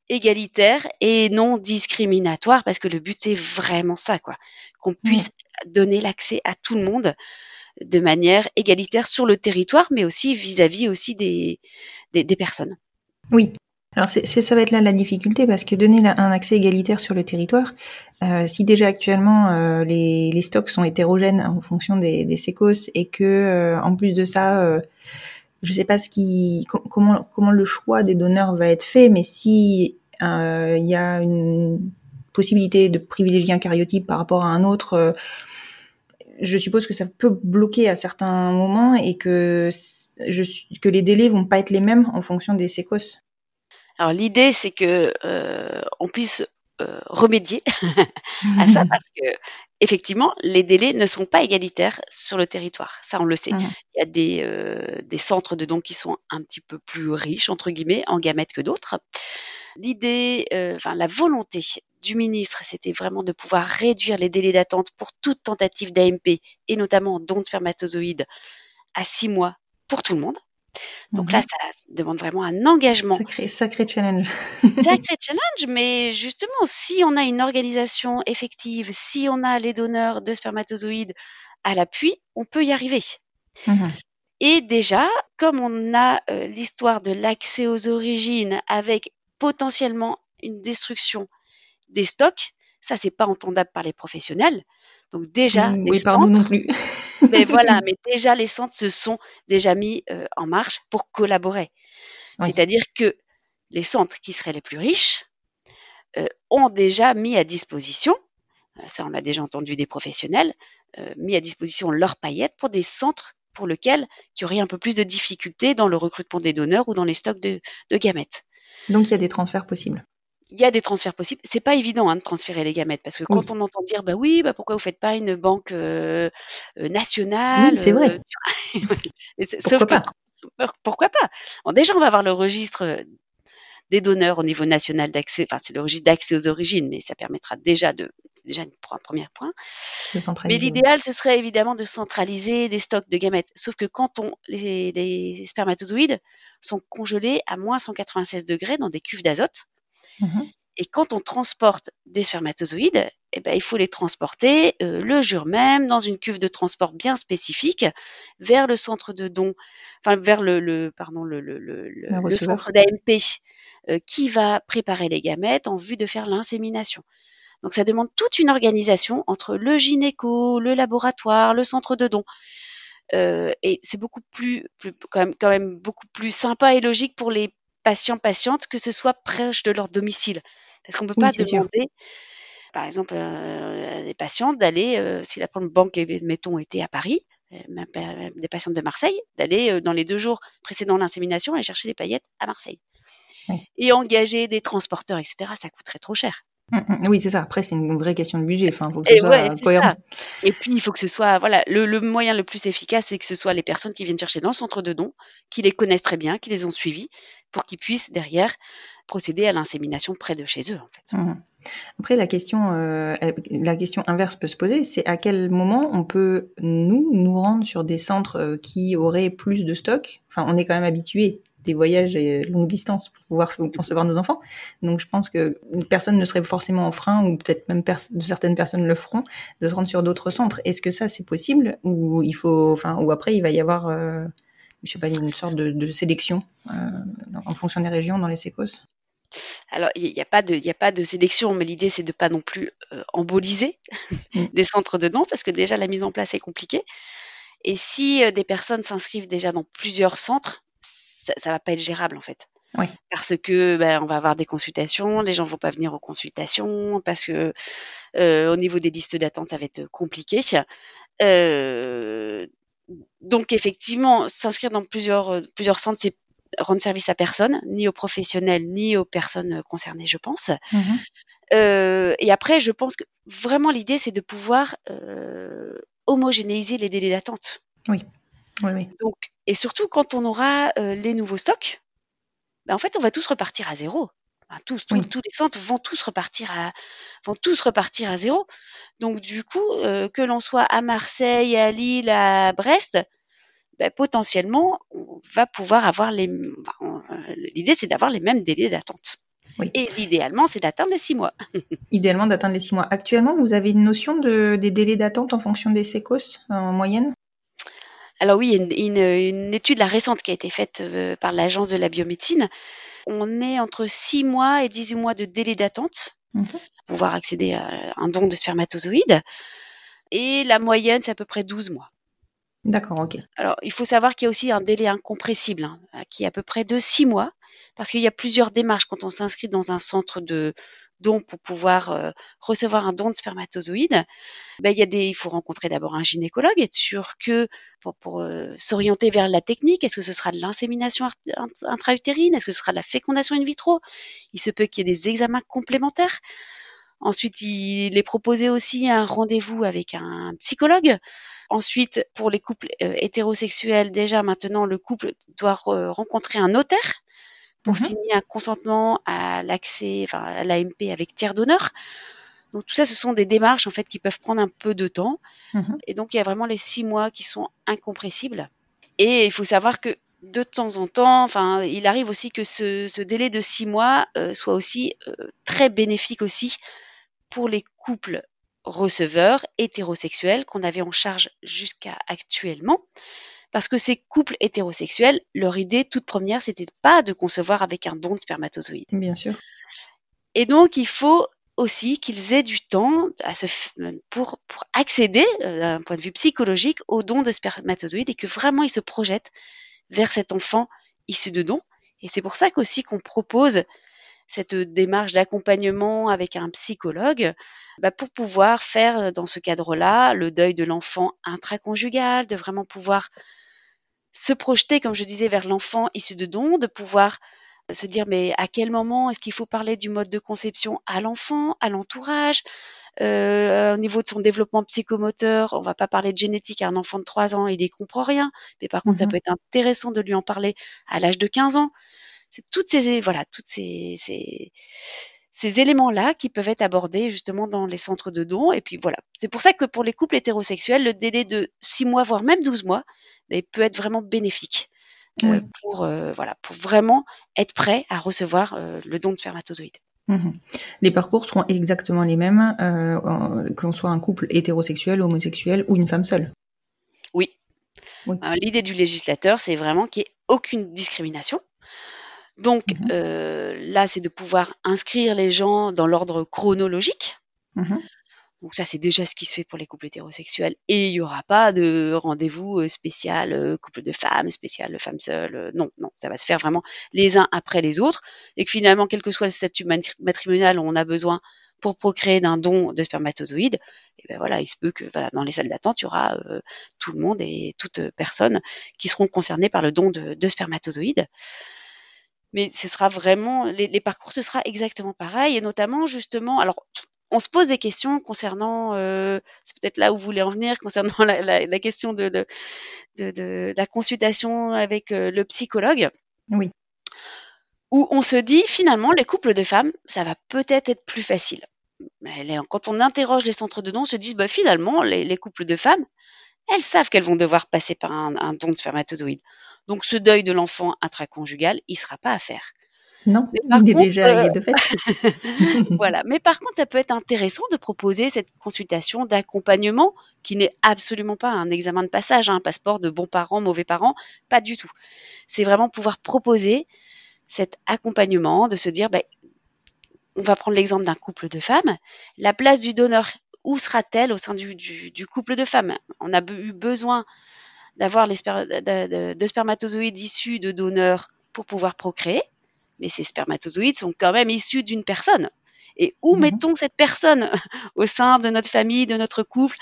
égalitaire et non discriminatoire, parce que le but c'est vraiment ça, quoi, qu'on puisse donner l'accès à tout le monde de manière égalitaire sur le territoire, mais aussi vis-à-vis aussi des, des, personnes. Oui. Alors c'est, ça va être là la difficulté parce que donner un accès égalitaire sur le territoire, euh, si déjà actuellement euh, les, les, stocks sont hétérogènes en fonction des, des sécos et que euh, en plus de ça, je sais pas ce qui, comment comment le choix des donneurs va être fait, mais si il y a une possibilité de privilégier un cariotype par rapport à un autre je suppose que ça peut bloquer à certains moments et que, je, que les délais vont pas être les mêmes en fonction des sécos. Alors l'idée, c'est que euh, on puisse euh, remédier à ça parce que effectivement, les délais ne sont pas égalitaires sur le territoire. Ça, on le sait. Il y a des, euh, des centres de dons qui sont un petit peu plus riches entre guillemets en gamètes que d'autres. L'idée, euh, enfin la volonté du ministre, c'était vraiment de pouvoir réduire les délais d'attente pour toute tentative d'AMP et notamment don de spermatozoïdes à six mois pour tout le monde. Donc là, mhm. ça demande vraiment un engagement. Sacré, sacré challenge. sacré challenge, mais justement, si on a une organisation effective, si on a les donneurs de spermatozoïdes à l'appui, on peut y arriver. Mhm. Et déjà, comme on a euh, l'histoire de l'accès aux origines avec potentiellement une destruction des stocks, ça c'est pas entendable par les professionnels. Donc déjà mmh, les centres, non plus. mais voilà, mais déjà les centres se sont déjà mis euh, en marche pour collaborer. C'est-à-dire que les centres qui seraient les plus riches euh, ont déjà mis à disposition, euh, ça on l'a déjà entendu des professionnels, mis à disposition leurs paillettes pour des centres pour lesquels il y aurait un peu plus de difficultés dans le recrutement des donneurs ou dans les stocks de gamètes. Donc il y a des transferts possibles. Il y a des transferts possibles. C'est pas évident hein, de transférer les gamètes parce que quand on entend dire bah oui, bah pourquoi vous faites pas une banque euh, euh, nationale Oui, c'est vrai. Euh, sauf pourquoi pas? pourquoi pas? Déjà, on va avoir le registre des donneurs au niveau national d'accès. Enfin, c'est le registre d'accès aux origines, mais ça permettra déjà de déjà un premier point. Mais l'idéal, ce serait évidemment de centraliser les stocks de gamètes. Sauf que quand on, les, spermatozoïdes sont congelés à moins 196 degrés dans des cuves d'azote, mmh et quand on transporte des spermatozoïdes, eh ben, il faut les transporter euh, le jour même dans une cuve de transport bien spécifique vers le centre de don, enfin vers le, pardon le, le, le centre d'AMP euh, qui va préparer les gamètes en vue de faire l'insémination. Donc ça demande toute une organisation entre le gynéco, le laboratoire, le centre de don. Euh, et c'est beaucoup plus, quand, même, quand même beaucoup plus sympa et logique pour les patients patientes que ce soit proche de leur domicile, parce qu'on ne peut pas demander, par exemple, euh, des patientes d'aller, euh, si la première banque, mettons, était à Paris, des patientes de Marseille, d'aller dans les deux jours précédant l'insémination aller chercher les paillettes à Marseille. Oui. Et engager des transporteurs, etc., ça coûterait trop cher. Mm, mm. Oui, c'est ça. Après, c'est une vraie question de budget. Enfin, faut que ce Et soit ouais, euh, c'est cohérent. ça. Et puis, il faut que ce soit, voilà, le, le moyen le plus efficace, c'est que ce soit les personnes qui viennent chercher dans le centre de dons, qui les connaissent très bien, qui les ont suivis, pour qu'ils puissent derrière procéder à l'insémination près de chez eux. Mhm. Après, la question, euh, la question inverse peut se poser, c'est à quel moment on peut nous nous rendre sur des centres euh, qui auraient plus de stock? Enfin, on est quand même habitué des voyages et longue distance pour pouvoir concevoir nos enfants. Donc, je pense que personne ne serait forcément en frein, ou peut-être même certaines personnes le feront, de se rendre sur d'autres centres. Est-ce que ça c'est possible, ou il faut, ou après il va y avoir, euh, je sais pas, une sorte de, sélection euh, en fonction des régions dans les sécos. Alors, il n'y a, pas de- y a pas de sélection, mais l'idée, c'est de pas non plus euh, emboliser Mm. des centres de dons, parce que déjà, la mise en place est compliquée. Et si euh, des personnes s'inscrivent déjà dans plusieurs centres, ça, ça va pas être gérable, en fait. Oui. Parce que ben, on va avoir des consultations, les gens vont pas venir aux consultations, parce que euh, au niveau des listes d'attente, ça va être compliqué. Euh, donc effectivement, s'inscrire dans plusieurs, plusieurs centres, c'est rendre service à personne, ni aux professionnels, ni aux personnes concernées, je pense. Euh, et après, je pense que vraiment l'idée, c'est de pouvoir euh, homogénéiser les délais d'attente. Oui, oui. Donc, et surtout quand on aura euh, les nouveaux stocks, ben, en fait, on va tous repartir à zéro. Enfin, tous, tous, Oui. tous les centres vont tous repartir à, vont tous repartir à zéro. Donc, du coup, que l'on soit à Marseille, à Lille, à Brest, ben, potentiellement, on va pouvoir avoir les. ben, euh, L'idée, c'est d'avoir les mêmes délais d'attente. Oui. Et l'idéalement, c'est d'atteindre les six mois. Idéalement d'atteindre les six mois. Actuellement, vous avez une notion de, des délais d'attente en fonction des sécos en moyenne? Alors oui, une, une- une étude là, récente qui a été faite euh, par l'Agence de la biomédecine. On est entre 6 mois et 18 mois de délai d'attente pour pouvoir accéder à un don de spermatozoïdes. Et la moyenne, c'est à peu près 12 mois. D'accord, ok. Alors, il faut savoir qu'il y a aussi un délai incompressible, hein, qui est à peu près de 6 mois, parce qu'il y a plusieurs démarches quand on s'inscrit dans un centre de don pour pouvoir euh, recevoir un don de spermatozoïdes. Ben, il, faut rencontrer d'abord un gynécologue, être sûr que pour, euh, s'orienter vers la technique, est-ce que ce sera de l'insémination intra-utérine, est-ce que ce sera de la fécondation in vitro? Il se peut qu'il y ait des examens complémentaires. Ensuite, il est proposé aussi un rendez-vous avec un psychologue. Ensuite, pour les couples euh, hétérosexuels, déjà maintenant, le couple doit re- rencontrer un notaire pour Mhm. signer un consentement à l'accès, enfin à l'AMP avec tiers d'honneur. Donc tout ça, ce sont des démarches en fait qui peuvent prendre un peu de temps. Mhm. Et donc il y a vraiment les six mois qui sont incompressibles. Et il faut savoir que de temps en temps, enfin, il arrive aussi que ce, ce délai de six mois euh, soit aussi euh, très bénéfique aussi pour les couples receveurs hétérosexuels qu'on avait en charge jusqu'à actuellement. Parce que ces couples hétérosexuels, leur idée toute première, c'était pas de concevoir avec un don de spermatozoïdes. Bien sûr. Et donc, il faut aussi qu'ils aient du temps à se f- pour, pour accéder, euh, d'un point de vue psychologique, au don de spermatozoïdes et que vraiment ils se projettent vers cet enfant issu de don. Et c'est pour ça qu'aussi qu'on propose cette démarche d'accompagnement avec un psychologue bah, pour pouvoir faire euh, dans ce cadre-là le deuil de l'enfant intraconjugal, de vraiment pouvoir se projeter, comme je disais, vers l'enfant issu de don, de pouvoir se dire mais à quel moment est-ce qu'il faut parler du mode de conception à l'enfant, à l'entourage, euh, au niveau de son développement psychomoteur, on va pas parler de génétique à un enfant de 3 ans, il y comprend rien, mais par contre ça Mhm. peut être intéressant de lui en parler à l'âge de 15 ans. C'est toutes ces voilà, toutes ces, ces ces éléments-là qui peuvent être abordés justement dans les centres de dons. Et puis voilà, c'est pour ça que pour les couples hétérosexuels, le délai de 6 mois, voire même 12 mois, ben, peut être vraiment bénéfique euh, pour, euh, voilà, pour vraiment être prêt à recevoir euh, le don de spermatozoïdes. Mhm. Les parcours seront exactement les mêmes, qu'on soit un couple hétérosexuel, homosexuel ou une femme seule? Oui. Oui. L'idée du législateur, c'est vraiment qu'il n'y ait aucune discrimination. Donc Mhm. euh, là, c'est de pouvoir inscrire les gens dans l'ordre chronologique. Mhm. Donc ça, c'est déjà ce qui se fait pour les couples hétérosexuels. Et il n'y aura pas de rendez-vous euh, spécial euh, couple de femmes, spécial femme seule. non, non, ça va se faire vraiment les uns après les autres. Et que finalement, quel que soit le statut matri- matrimonial, on a besoin pour procréer d'un don de spermatozoïdes. Et ben voilà, il se peut que voilà, dans les salles d'attente, il y aura euh, tout le monde et toute personne qui seront concernées par le don de, de spermatozoïdes. Mais ce sera vraiment les, les, parcours, ce sera exactement pareil, et notamment justement, alors on se pose des questions concernant, euh, c'est peut-être là où vous voulez en venir, concernant la, la, la question de, de, de, de, la consultation avec euh, le psychologue. Oui. Où on se dit finalement, les couples de femmes, ça va peut-être être plus facile. Quand on interroge les centres de dons, on se dit bah, finalement, les, les couples de femmes, elles savent qu'elles vont devoir passer par un, un, don de spermatozoïdes. Donc ce deuil de l'enfant intraconjugal, il sera pas à faire. Non, il est déjà euh... de fait. voilà. Mais par contre, ça peut être intéressant de proposer cette consultation d'accompagnement qui n'est absolument pas un examen de passage, hein, un passeport de bons parents, mauvais parents, pas du tout. C'est vraiment pouvoir proposer cet accompagnement, de se dire, ben, on va prendre l'exemple d'un couple de femmes, la place du donneur, où sera-t-elle au sein du, du, du, couple de femmes? On a eu besoin d'avoir de spermatozoïdes issus de donneurs pour pouvoir procréer mais ces spermatozoïdes sont quand même issus d'une personne. Et où mmh. mettons cette personne au sein de notre famille, de notre couple?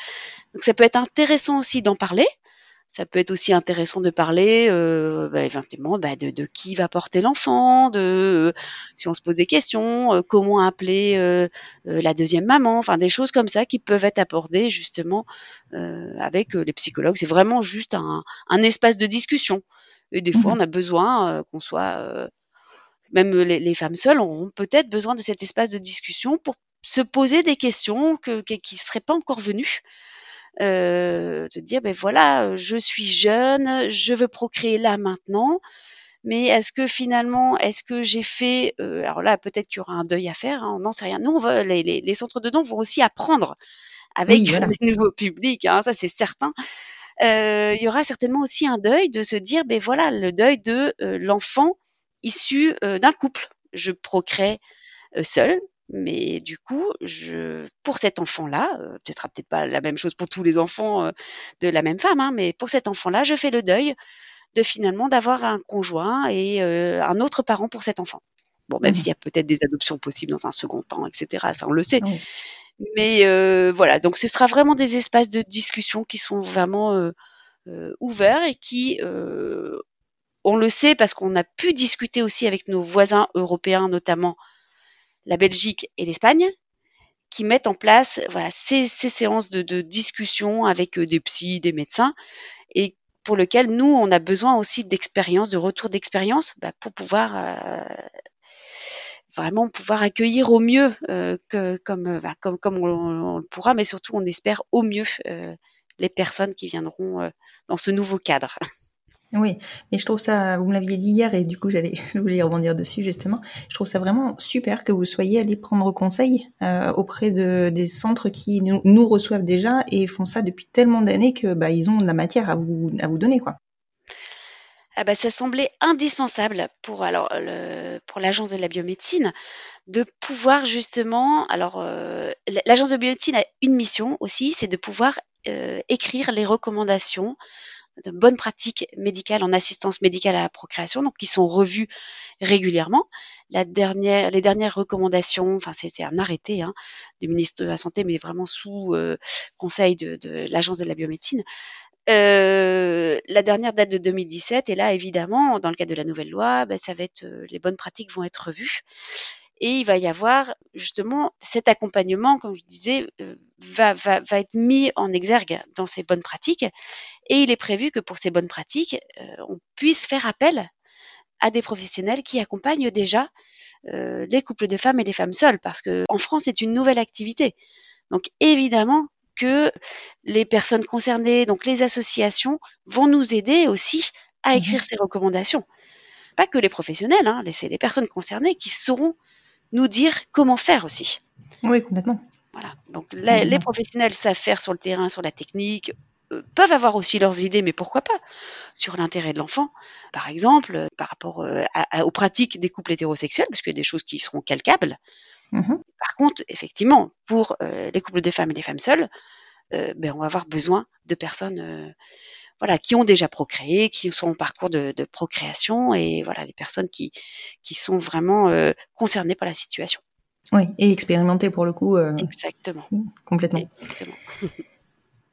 Donc ça peut être intéressant aussi d'en parler. Ça peut être aussi intéressant de parler, euh, bah, éventuellement, bah, de, de, qui va porter l'enfant, de euh, si on se pose des questions, euh, comment appeler euh, la deuxième maman, enfin des choses comme ça qui peuvent être abordées justement avec les psychologues. C'est vraiment juste un, un, espace de discussion. Et des mmh. fois, on a besoin qu'on soit même les, les femmes seules ont peut-être besoin de cet espace de discussion pour se poser des questions que, que qui seraient pas encore venues. Euh, se dire ben voilà, je suis jeune, je veux procréer là maintenant, mais est-ce que finalement, est-ce que j'ai fait, euh, alors là peut-être qu'il y aura un deuil à faire, hein, on n'en sait rien. Nous, on va, les, les, les, centres de dons vont aussi apprendre avec oui, voilà. les nouveaux publics, hein, ça c'est certain. Euh, il y aura certainement aussi un deuil de se dire ben voilà, le deuil de euh, l'enfant issu euh, d'un couple. Je procrée euh, seule, mais du coup, je, pour cet enfant-là, euh, ce sera peut-être pas la même chose pour tous les enfants euh, de la même femme, hein, mais pour cet enfant-là, je fais le deuil de finalement d'avoir un conjoint et euh, un autre parent pour cet enfant. Bon, même mmh. s'il y a peut-être des adoptions possibles dans un second temps, etc. Ça, on le sait. Mmh. Mais euh, voilà, donc ce sera vraiment des espaces de discussion qui sont vraiment ouverts et qui on le sait parce qu'on a pu discuter aussi avec nos voisins européens, notamment la Belgique et l'Espagne, qui mettent en place voilà, ces, ces séances de, discussion avec euh, des psys, des médecins, et pour lequel nous, on a besoin aussi d'expérience, de retour d'expérience, bah, pour pouvoir euh, vraiment pouvoir accueillir au mieux, euh, que, comme, bah, comme, comme on, le pourra, mais surtout on espère au mieux les personnes qui viendront dans ce nouveau cadre. Oui, mais je trouve ça, vous me l'aviez dit hier et du coup j'allais, je voulais rebondir dessus justement. Je trouve ça vraiment super que vous soyez allé prendre conseil euh, auprès de des centres qui nous, reçoivent déjà et font ça depuis tellement d'années que bah ils ont de la matière à vous à vous donner quoi. Ah bah, ça semblait indispensable pour alors pour l'agence de la biomédecine de pouvoir justement alors euh, l'agence de biomédecine a une mission aussi, c'est de pouvoir euh, écrire les recommandations de bonnes pratiques médicales en assistance médicale à la procréation, donc qui sont revues régulièrement. La dernière, les dernières recommandations, enfin c'était un arrêté hein, du ministre de la Santé, mais vraiment sous euh, conseil de, de l'Agence de la biomédecine. Euh, la dernière date de 2017, et là évidemment, dans le cadre de la nouvelle loi, ben, ça va être euh, les bonnes pratiques vont être revues et il va y avoir justement cet accompagnement, comme je disais, euh, va, va, va être mis en exergue dans ces bonnes pratiques. Et il est prévu que pour ces bonnes pratiques, euh, on puisse faire appel à des professionnels qui accompagnent déjà euh, les couples de femmes et les femmes seules, parce que en France, c'est une nouvelle activité. Donc évidemment que les personnes concernées, donc les associations, vont nous aider aussi à mmh écrire mmh. ces recommandations. Pas que les professionnels, hein, c'est les personnes concernées qui sauront nous dire comment faire aussi. Oui, complètement. Voilà. Donc les professionnels savent faire sur le terrain, sur la technique, euh, peuvent avoir aussi leurs idées, mais pourquoi pas sur l'intérêt de l'enfant, par exemple, euh, par rapport euh, à, aux pratiques des couples hétérosexuels, parce qu'il y a des choses qui seront calcables. Mmh. Par contre, effectivement, pour euh, les couples de femmes et les femmes seules, euh, ben, on va avoir besoin de personnes voilà, qui ont déjà procréé, qui sont en parcours de, de procréation et voilà, les personnes qui, qui sont vraiment euh, concernées par la situation. Oui, et expérimentées pour le coup. Euh, Exactement. Complètement. Exactement.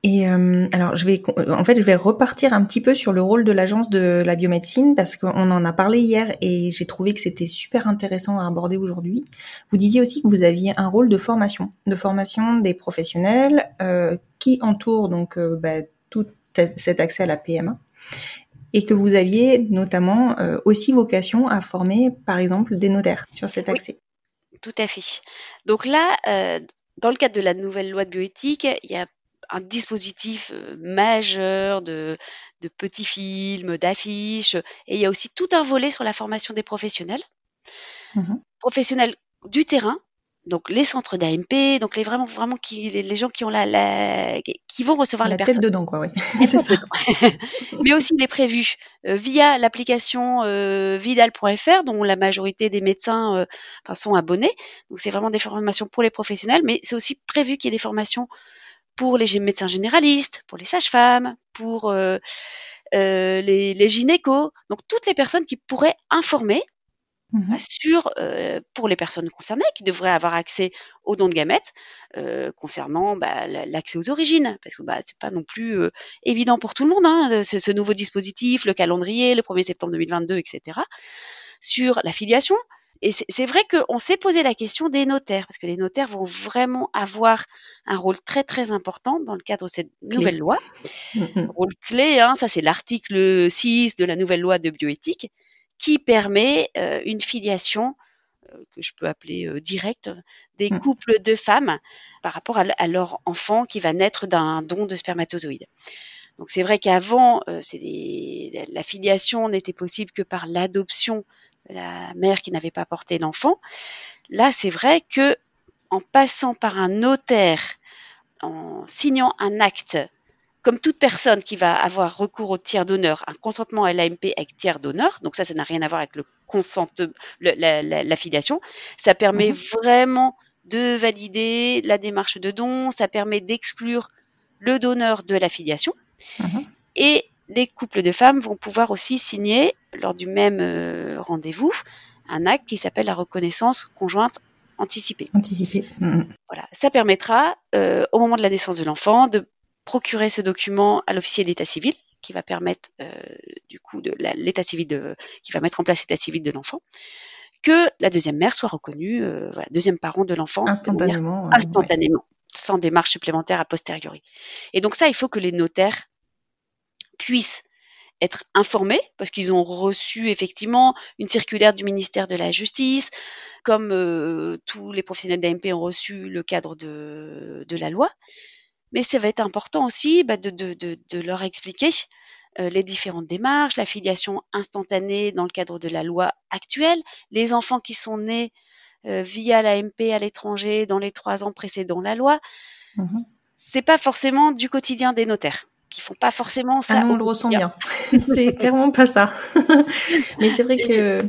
Et euh, alors, je vais, en fait, je vais repartir un petit peu sur le rôle de l'agence de la biomédecine parce qu'on en a parlé hier et j'ai trouvé que c'était super intéressant à aborder aujourd'hui. Vous disiez aussi que vous aviez un rôle de formation, de formation des professionnels euh, qui entourent donc euh, bah, cet accès à la PMA et que vous aviez notamment euh, aussi vocation à former, par exemple, des notaires sur cet accès. tout à fait. Donc là, euh, dans le cadre de la nouvelle loi de bioéthique, il y a un dispositif euh, majeur de, petits films, d'affiches, et il y a aussi tout un volet sur la formation des professionnels. Mmh professionnels du terrain, donc les centres d'AMP, donc les vraiment vraiment qui les, gens qui ont la, la qui vont recevoir la les personnes dedans quoi, oui. c'est ça. Mais aussi des prévus euh, via l'application euh, vidal.fr dont la majorité des médecins euh, enfin, sont abonnés. Donc c'est vraiment des formations pour les professionnels, mais c'est aussi prévu qu'il y ait des formations pour les médecins généralistes, pour les sages-femmes, pour euh, euh les, les gynécos, donc toutes les personnes qui pourraient informer Mmh sur, euh, pour les personnes concernées qui devraient avoir accès aux dons de gamètes, euh, concernant bah, l'accès aux origines, parce que bah, c'est pas non plus euh, évident pour tout le monde, hein, ce, ce, nouveau dispositif, le calendrier, le 1er septembre 2022, etc. Sur la filiation. Et c'est vrai qu'on s'est posé la question des notaires, parce que les notaires vont vraiment avoir un rôle très très important dans le cadre de cette nouvelle loi. Mmh rôle clé, hein, ça c'est l'article 6 de la nouvelle loi de bioéthique qui permet euh, une filiation euh, que je peux appeler euh, directe des mmh. couples de femmes par rapport à, leur enfant qui va naître d'un don de spermatozoïdes. Donc c'est vrai qu'avant, la filiation n'était possible que par l'adoption de la mère qui n'avait pas porté l'enfant. Là, c'est vrai que en passant par un notaire, en signant un acte comme toute personne qui va avoir recours au tiers d'honneur, un consentement à l'AMP avec tiers d'honneur, donc ça, ça n'a rien à voir avec le consentement, l'affiliation, ça permet mhm. vraiment de valider la démarche de don, ça permet d'exclure le donneur de l'affiliation. Mhm. Et les couples de femmes vont pouvoir aussi signer, lors du même euh, rendez-vous, un acte qui s'appelle la reconnaissance conjointe anticipée. Anticipée. Mhm. Voilà, ça permettra, euh, au moment de la naissance de l'enfant, de procurer ce document à l'officier d'état civil qui va permettre euh, du coup de l'état civil de qui va mettre en place l'état civil de l'enfant que la deuxième mère soit reconnue euh, voilà, deuxième parent de l'enfant instantanément instantanément sans démarche supplémentaire a posteriori et donc ça il faut que les notaires puissent être informés parce qu'ils ont reçu effectivement une circulaire du ministère de la Justice, comme euh, tous les professionnels d'AMP ont reçu le cadre de, de la loi. Mais ça va être important aussi bah, de, de, de, de, leur expliquer euh, les différentes démarches, la filiation instantanée dans le cadre de la loi actuelle, les enfants qui sont nés euh, via l'AMP à l'étranger dans les trois ans précédant la loi. Mmh. C'est pas forcément du quotidien des notaires qui font pas forcément ça. Ah on le ressent bien. c'est clairement pas ça. Mais c'est vrai que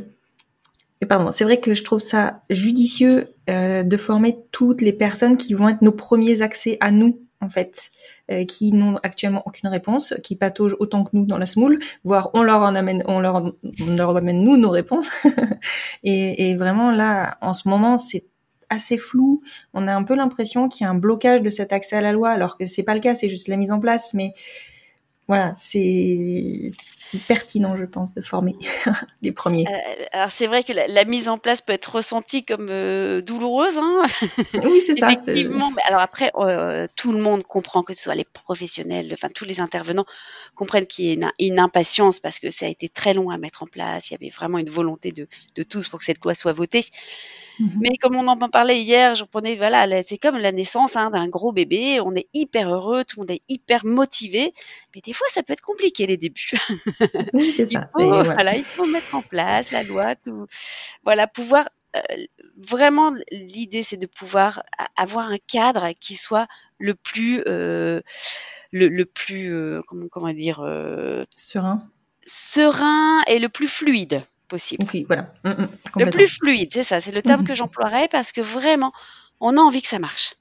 pardon, c'est vrai que je trouve ça judicieux euh, de former toutes les personnes qui vont être nos premiers accès à nous en fait, euh, qui n'ont actuellement aucune réponse, qui pataugent autant que nous dans la smoule, voire on leur en amène, on leur, on amène nous nos réponses. et, et, vraiment là, en ce moment, c'est assez flou. On a un peu l'impression qu'il y a un blocage de cet accès à la loi, alors que c'est pas le cas, c'est juste la mise en place. Mais voilà, c'est pertinent, je pense, de former les premiers. Euh, alors c'est vrai que la, mise en place peut être ressentie comme euh, douloureuse. Hein oui, c'est ça. Effectivement. Mais alors après, euh, tout le monde comprend que ce soit les professionnels, enfin tous les intervenants comprennent qu'il y a une, une, impatience parce que ça a été très long à mettre en place. Il y avait vraiment une volonté de, de tous pour que cette loi soit votée. Mhm. Mais comme on en parlait hier, je prenais, voilà, c'est comme la naissance hein, d'un gros bébé. On est hyper heureux, tout le monde est hyper motivé. Mais des fois, ça peut être compliqué les débuts. Oui, c'est ça. Il faut, voilà, il faut mettre en place la loi, tout. Voilà, pouvoir euh, vraiment l'idée c'est de pouvoir avoir un cadre qui soit le plus euh, le, le, plus euh, comment comment dire euh, serein serein et le plus fluide possible. Oui, voilà. Mm, mm, le plus fluide, c'est ça, c'est le terme que j'emploierais parce que vraiment, on a envie que ça marche.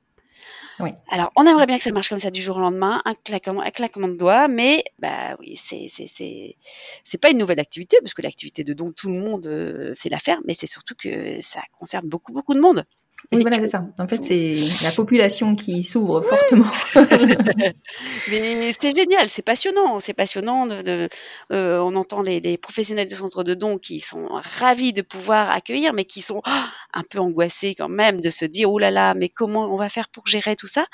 Oui. Alors, on aimerait bien que ça marche comme ça du jour au lendemain, un claquement, un claquement de doigts, mais bah oui, c'est c'est c'est c'est pas une nouvelle activité parce que l'activité de don tout le monde euh, sait la faire, mais c'est surtout que ça concerne beaucoup beaucoup de monde. Oui, voilà, c'est ça. En fait, c'est la population qui s'ouvre fortement. Mais c'est génial, c'est passionnant, c'est passionnant. De, euh, on entend les, professionnels des centres de dons qui sont ravis de pouvoir accueillir, mais qui sont ah, un peu angoissés quand même de se dire oh là là, mais comment on va faire pour gérer tout ça?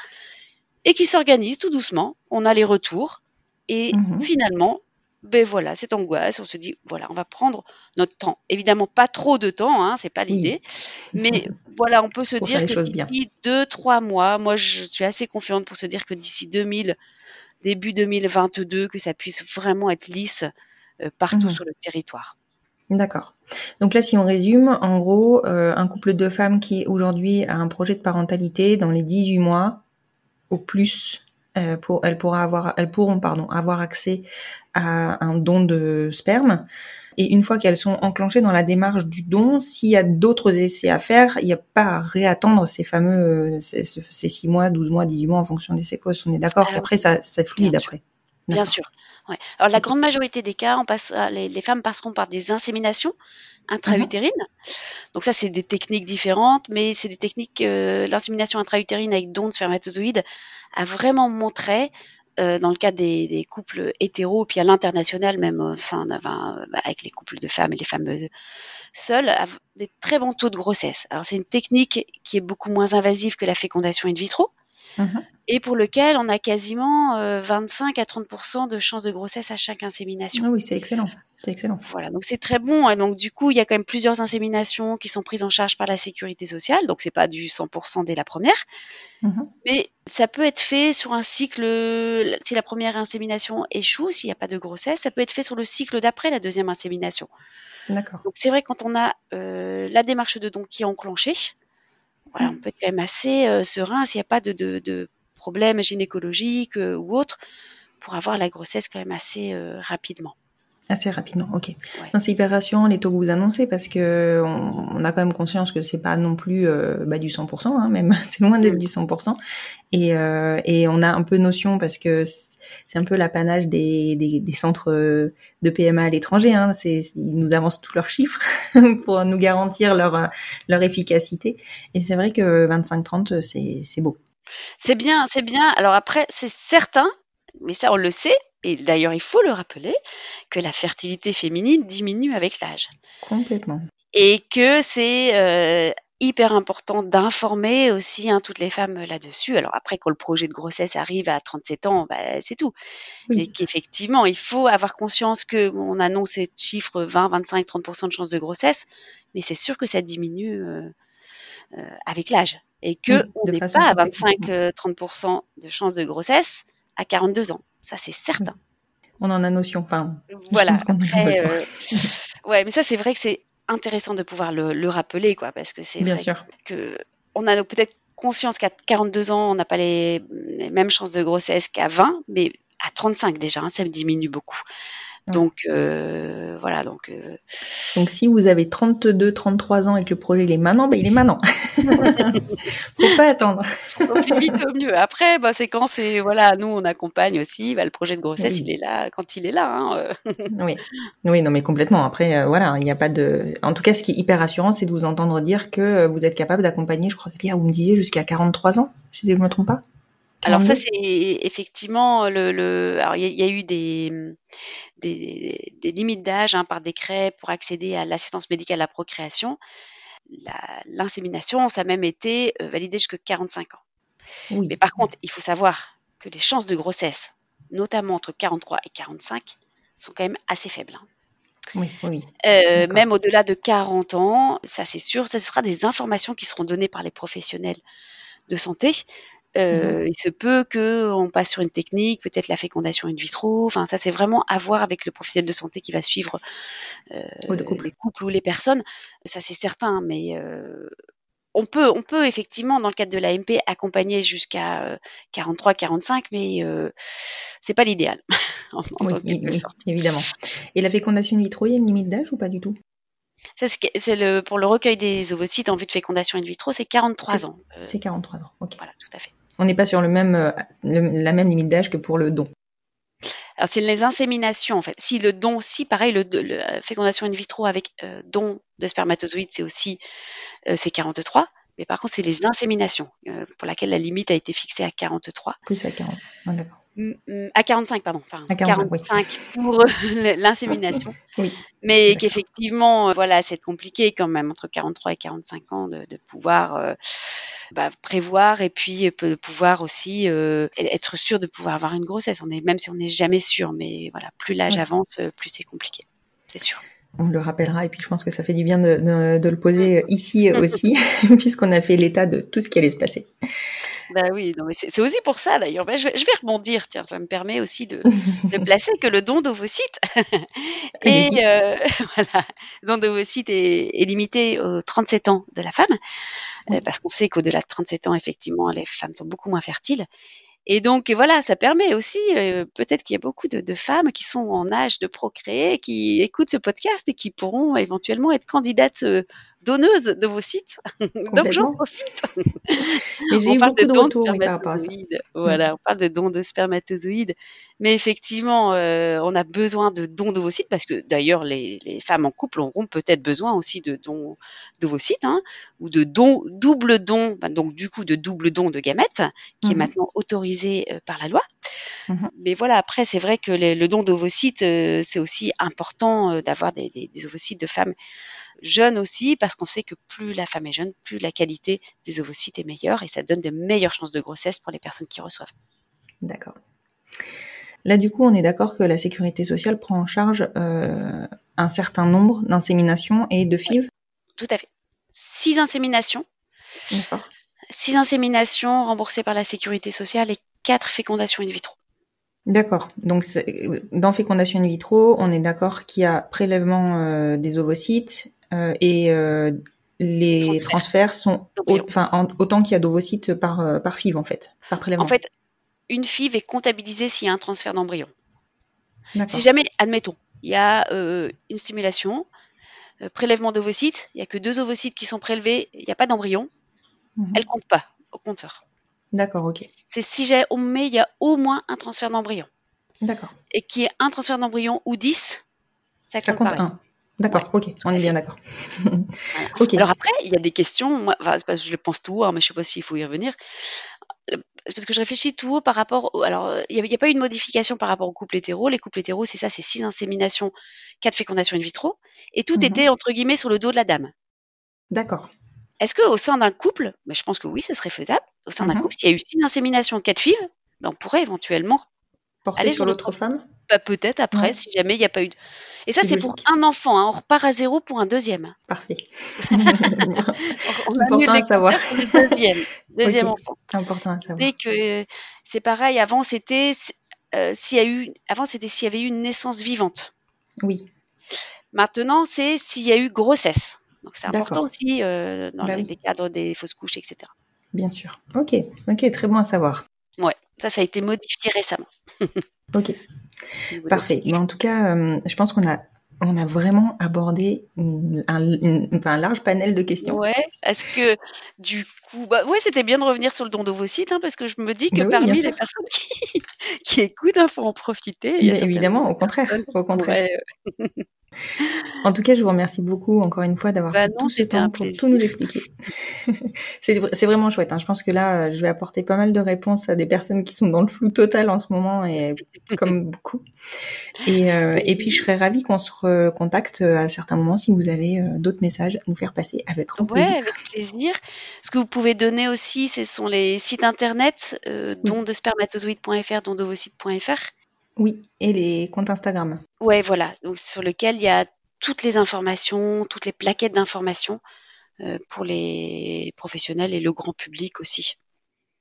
Et qui s'organisent tout doucement. On a les retours et mmh finalement, ben voilà, cette angoisse, on se dit, voilà, on va prendre notre temps. Évidemment, pas trop de temps, hein, c'est pas l'idée. Mais voilà, on peut se dire que d'ici deux, trois mois, moi, je suis assez confiante pour se dire que d'ici 2000, début 2022, que ça puisse vraiment être lisse euh, partout mmh sur le territoire. D'accord. Donc là, si on résume, en gros, euh, un couple de femmes qui aujourd'hui a un projet de parentalité dans les 18 mois, au plus, euh, pour, elles, pourra avoir, elles pourront pardon, avoir accès à un don de sperme. Et une fois qu'elles sont enclenchées dans la démarche du don, s'il y a d'autres essais à faire, il n'y a pas à réattendre ces fameux ces, ces 6 mois, 12 mois, 18 mois en fonction des séquences. On est d'accord qu'après, ça, ça fluide après. Bien sûr. Ouais. Alors la grande majorité des cas, on passe, les, les, femmes passeront par des inséminations intra-utérines. Donc ça, c'est des techniques différentes, mais c'est des techniques. Euh, L'insémination intra-utérine avec don de spermatozoïdes a vraiment montré euh, dans le cas des, des, couples hétéros, puis à l'international, même au sein enfin, avec les couples de femmes et les femmes seules, des très bons taux de grossesse. Alors c'est une technique qui est beaucoup moins invasive que la fécondation in vitro, Mhm. et pour lequel on a quasiment 25 euh, à 30% de chances de grossesse à chaque insémination. Ah oui, c'est excellent. C'est excellent. Voilà, donc c'est très bon. Et donc du coup, il y a quand même plusieurs inséminations qui sont prises en charge par la sécurité sociale. Donc c'est pas du 100% dès la première, mhm. mais ça peut être fait sur un cycle. Si la première insémination échoue, s'il n'y a pas de grossesse, ça peut être fait sur le cycle d'après la deuxième insémination. D'accord. Donc c'est vrai quand on a euh, la démarche de don qui est enclenchée, voilà, on peut être quand même assez euh, serein s'il n'y a pas de, de, de problème gynécologique euh, ou autre pour avoir la grossesse quand même assez euh, rapidement. Assez rapidement, ok. C'est hyper rassurant les taux que vous annoncez parce que on, a quand même conscience que c'est pas non plus bah, du 100%, hein, même c'est loin d'être mm. du 100%. Et, et on a un peu notion parce que c'est un peu l'apanage des, des, des, centres de PMA à l'étranger. Hein. C'est, ils nous avancent tous leurs chiffres pour nous garantir leur, leur efficacité. Et c'est vrai que 25-30, c'est, c'est beau. C'est bien, c'est bien. Alors après, c'est certain, mais ça on le sait, et d'ailleurs, il faut le rappeler que la fertilité féminine diminue avec l'âge. Complètement. Et que c'est euh, hyper important d'informer aussi hein, toutes les femmes là-dessus. Alors après, quand le projet de grossesse arrive à 37 ans, bah, c'est tout. Mais qu'effectivement, il faut avoir conscience que on annonce ces chiffres 20, 25, 30% de chances de grossesse, mais c'est sûr que ça diminue euh, euh, avec l'âge. Et que on n'est pas à 25-30% de chances de grossesse à 42 ans. Ça, c'est certain. On en a notion. Enfin, voilà. Après, euh, ouais, mais ça, c'est vrai que c'est intéressant de pouvoir le, rappeler, quoi, parce que c'est bien sûr que on a peut-être conscience qu'à 42 ans, on n'a pas les, mêmes chances de grossesse qu'à 20, mais à 35 déjà, hein, ça me diminue beaucoup. Donc euh, voilà, donc. Euh... Donc si vous avez 32, 33 ans et que le projet il est maintenant, ben il est maintenant. Faut pas attendre. Au plus vite au mieux. Après, bah, c'est quand c'est voilà, nous on accompagne aussi. Bah, le projet de grossesse, il est là quand il est là. Hein. Euh. oui, oui, non mais complètement. Après, euh, voilà, il n'y a pas de. En tout cas, ce qui est hyper rassurant, c'est de vous entendre dire que vous êtes capable d'accompagner. Je crois que vous me disiez jusqu'à 43 ans. Si je ne me trompe pas. Alors ça, c'est effectivement le. le... Alors il y, a eu des, des, des limites d'âge hein, par décret pour accéder à l'assistance médicale à la procréation. L'insémination, ça a même été euh, validé jusqu'à 45 ans. Oui. Mais par contre, il faut savoir que les chances de grossesse, notamment entre 43 et 45, sont quand même assez faibles. Hein. Oui, oui. Euh, même au-delà de 40 ans, ça c'est sûr, ce sera des informations qui seront données par les professionnels de santé euh, mmh il se peut que on passe sur une technique, peut-être la fécondation in vitro. Enfin, ça c'est vraiment à voir avec le professionnel de santé qui va suivre euh, les couples ou les personnes. Ça c'est certain, mais euh, on peut, on peut effectivement dans le cadre de l'AMP accompagner jusqu'à 43-45, euh, mais euh, c'est pas l'idéal. oui, évidemment. Et la fécondation in vitro, il y a une limite d'âge ou pas du tout? C'est le, pour le recueil des ovocytes en vue de fécondation in vitro, c'est 43 ans. C'est 43 ans, ok. Voilà, tout à fait. On n'est pas sur le même, euh, la même limite d'âge que pour le don. Alors, c'est les inséminations, en fait. Si le don, si pareil, le, fécondation in vitro avec euh, don de spermatozoïdes, c'est aussi euh, c'est 43. Mais par contre, c'est les inséminations euh, pour laquelle la limite a été fixée à 43. Plus à 40. Ah, d'accord. Mm, mm, À 45, pardon. pardon. À 45, oui. 45 pour euh, l'insémination. Oui. Mais qu'effectivement, euh, voilà, c'est compliqué quand même entre 43 et 45 ans de, de pouvoir euh, bah, prévoir et puis de pouvoir aussi euh, être sûr de pouvoir avoir une grossesse. On est même si on n'est jamais sûr, mais voilà, plus l'âge avance, plus c'est compliqué. C'est sûr. On le rappellera et puis je pense que ça fait du bien de, de- de le poser ici aussi, puisqu'on a fait l'état de tout ce qui allait se passer. Bah oui, non, mais c'est aussi pour ça d'ailleurs. Bah, je, vais, je vais rebondir, tiens, ça me permet aussi de, de placer que le don d'ovocytes Allez-y. euh, voilà, don d'ovocytes est, est limité aux 37 ans de la femme, euh, parce qu'on sait qu'au-delà de 37 ans, effectivement, les femmes sont beaucoup moins fertiles. Et donc voilà, ça permet aussi, euh, peut-être qu'il y a beaucoup de, de femmes qui sont en âge de procréer, qui écoutent ce podcast et qui pourront éventuellement être candidates euh, donneuses d'ovocytes. donc j'en profite. Mais On parle de de dons de spermatozoïdes. Voilà, on parle de dons de spermatozoïdes. Mais effectivement, euh, on a besoin de dons d'ovocytes parce que d'ailleurs, les, les femmes en couple auront peut-être besoin aussi de dons d'ovocytes hein, ou de dons, double don, ben, donc du coup de double don de gamètes, qui est Mhm. maintenant autorisé euh, par la loi. Mhm. Mais voilà, après, c'est vrai que les- le don d'ovocytes, euh, c'est aussi important d'avoir des, des- des ovocytes de femmes jeunes aussi, parce qu'on sait que plus la femme est jeune, plus la qualité des ovocytes est meilleure et ça donne de meilleures chances de grossesse pour les personnes qui reçoivent. D'accord. Là, du coup, on est d'accord que la sécurité sociale prend en charge euh, un certain nombre d'inséminations et de FIV? Tout à fait. Six inséminations, D'accord. six inséminations remboursées par la sécurité sociale et quatre fécondations in vitro. D'accord. Donc, c'est- dans fécondation in vitro, on est d'accord qu'il y a prélèvement euh, des ovocytes euh, et euh, les Transfert. transferts sont enfin autant qu'il y a d'ovocytes par euh, par FIV en fait, par prélèvement. En fait, une FIV est comptabilisée s'il y a un transfert d'embryon. Si jamais, admettons, il y a euh, une stimulation, euh, prélèvement d'ovocytes, il n'y a que deux ovocytes qui sont prélevés, il n'y a pas d'embryon, Mhm. elle compte pas au compteur. D'accord, ok. C'est si j'ai, on met, il y a au moins un transfert d'embryon. D'accord. Et qui est un transfert d'embryon ou 10, ça, Ça compte, un. D'accord, ok, on est bien d'accord. Alors après, il y a des questions, moi, enfin, c'est parce que je le pense tout haut, hein, mais je sais pas s'il faut y revenir. Parce que je réfléchis tout haut par rapport. au- alors, il n'y a, pas eu de modification par rapport aux couples hétéros. Les couples hétéros, c'est ça, c'est six inséminations, quatre fécondations in vitro, et tout Mhm. était entre guillemets sur le dos de la dame. D'accord. Est-ce que au sein d'un couple, mais je pense que oui, ce serait faisable. Au sein d'un Mhm. couple, s'il y a eu six inséminations, quatre FIV, ben, on pourrait éventuellement, Porté Allez sur l'autre femme? Bah, peut-être après, Ouais. si jamais il n'y a pas eu. De... Et ça, C'est pour un enfant. hein. On repart à zéro pour un deuxième. Parfait. On, on Important à savoir. compteurs pour le deuxième, deuxième Ok. enfant. Important à savoir. Dès que c'est pareil, avant c'était euh, s'il y a eu, avant c'était s'il y avait eu une naissance vivante. Oui, Maintenant, c'est s'il y a eu grossesse. Donc c'est important aussi euh, dans Bah les, oui. les cadres des fausses couches, etc. bien sûr. Ok, ok, très bon à savoir. Ouais, ça, ça a été modifié récemment. Ok, parfait. Mais en tout cas, euh, je pense qu'on a, on a vraiment abordé une- un, une- enfin, un large panel de questions. Ouais, est-ce que du coup, bah ouais, c'était bien de revenir sur le don d'ovocytes, hein, parce que je me dis que oui, parmi les sûr. personnes qui, qui écoutent, il faut en profiter. Il y a Mais certainement évidemment, au contraire, au contraire. pourraient, euh, En tout cas, je vous remercie beaucoup encore une fois d'avoir Bah pris non, tout ce temps pour tout nous expliquer. c'est vr- c'est vraiment chouette. hein. Je pense que là, euh, je vais apporter pas mal de réponses à des personnes qui sont dans le flou total en ce moment, et comme beaucoup. Et, euh, et puis, je serais ravie qu'on se recontacte à certains moments si vous avez euh, d'autres messages à nous faire passer avec grand Ouais, plaisir. avec plaisir. Ce que vous pouvez donner aussi, ce sont les sites internet, euh, Oui. don de spermatozoïdes.fr, dondovocytes.fr. Oui, et les comptes Instagram. Ouais, voilà. Donc, sur lequel il y a toutes les informations, toutes les plaquettes d'informations euh, pour les professionnels et le grand public aussi.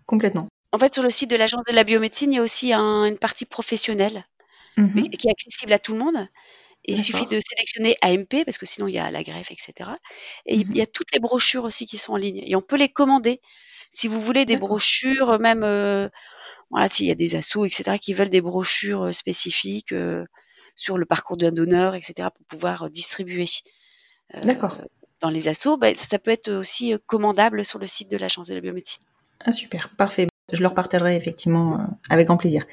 Complètement. En fait, sur le site de l'Agence de la biomédecine, il y a aussi un- une partie professionnelle Mhm. qui est accessible à tout le monde. Et il suffit de sélectionner AMP, parce que sinon il y a la greffe, etc. Et il Mhm. y a toutes les brochures aussi qui sont en ligne. Et on peut les commander. Si vous voulez des brochures, même, euh, voilà, s'il y a des assos, etc., qui veulent des brochures euh, spécifiques euh, sur le parcours d'un donneur, etc., pour pouvoir distribuer D'accord. dans les assos, bah, ça peut être aussi commandable sur le site de l'Agence de la biomédecine. Ah, super, parfait. Je leur partagerai effectivement euh, avec grand plaisir.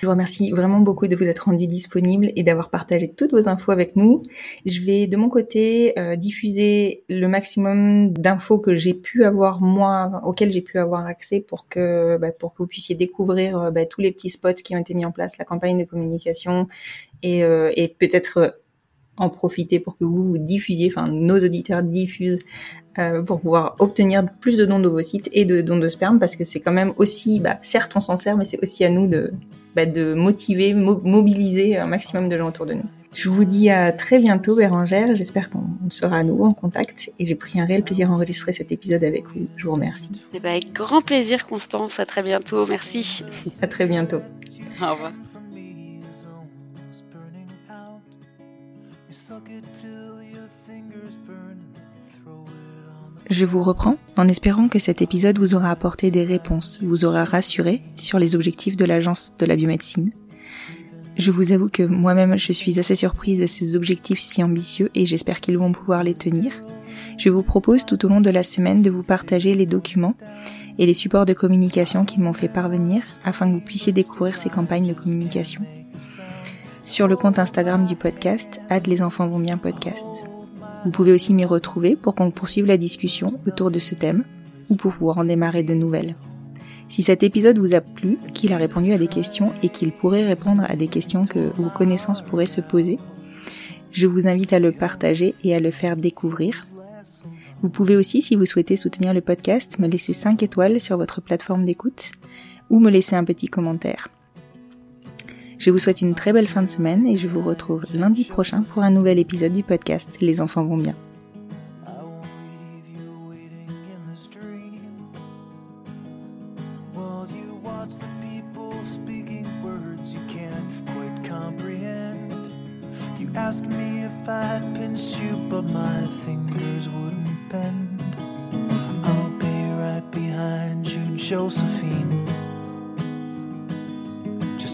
Je vous remercie vraiment beaucoup de vous être rendu disponible et d'avoir partagé toutes vos infos avec nous. Je vais de mon côté euh, diffuser le maximum d'infos que j'ai pu avoir moi, auxquelles j'ai pu avoir accès pour que bah, pour que vous puissiez découvrir euh, bah, tous les petits spots qui ont été mis en place, la campagne de communication et, et peut-être en profiter pour que vous vous diffusiez, enfin nos auditeurs diffusent euh, pour pouvoir obtenir plus de dons de vos sites et de dons de sperme parce que c'est quand même aussi, bah, certes on s'en sert, mais c'est aussi à nous de, bah, de motiver, mobiliser un maximum de gens autour de nous. Je vous dis à très bientôt Bérangère, j'espère qu'on sera à nouveau en contact et j'ai pris un réel plaisir à enregistrer cet épisode avec vous. Je vous remercie. Eh ben, avec grand plaisir Constance, à très bientôt, merci. À très bientôt. Au revoir. Je vous reprends en espérant que cet épisode vous aura apporté des réponses, vous aura rassuré sur les objectifs de l'agence de la biomédecine. Je vous avoue que moi-même je suis assez surprise de ces objectifs si ambitieux et j'espère qu'ils vont pouvoir les tenir. Je vous propose tout au long de la semaine de vous partager les documents et les supports de communication qu'ils m'ont fait parvenir afin que vous puissiez découvrir ces campagnes de communication. Sur le compte Instagram du podcast, Ad les enfants vont bien podcast. Vous pouvez aussi m'y retrouver pour qu'on poursuive la discussion autour de ce thème ou pour pouvoir en démarrer de nouvelles. Si cet épisode vous a plu, qu'il a répondu à des questions et qu'il pourrait répondre à des questions que vos connaissances pourraient se poser, je vous invite à le partager et à le faire découvrir. Vous pouvez aussi, si vous souhaitez soutenir le podcast, me laisser 5 étoiles sur votre plateforme d'écoute ou me laisser un petit commentaire. Je vous souhaite une très belle fin de semaine et je vous retrouve lundi prochain pour un nouvel épisode du podcast. Les enfants vont bien.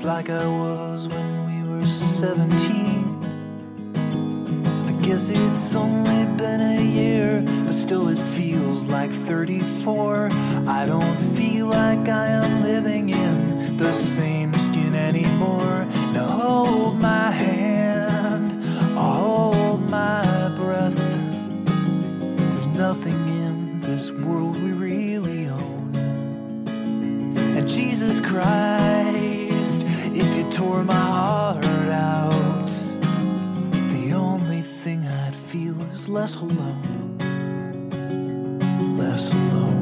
Like I was when we were 17. I guess it's only been a year, but still it feels like 34. I don't feel like I am living in the same skin anymore. Now hold my hand, hold my breath. There's nothing in this world we really own. And Jesus Christ tore my heart out. The only thing I'd feel is less alone, less alone.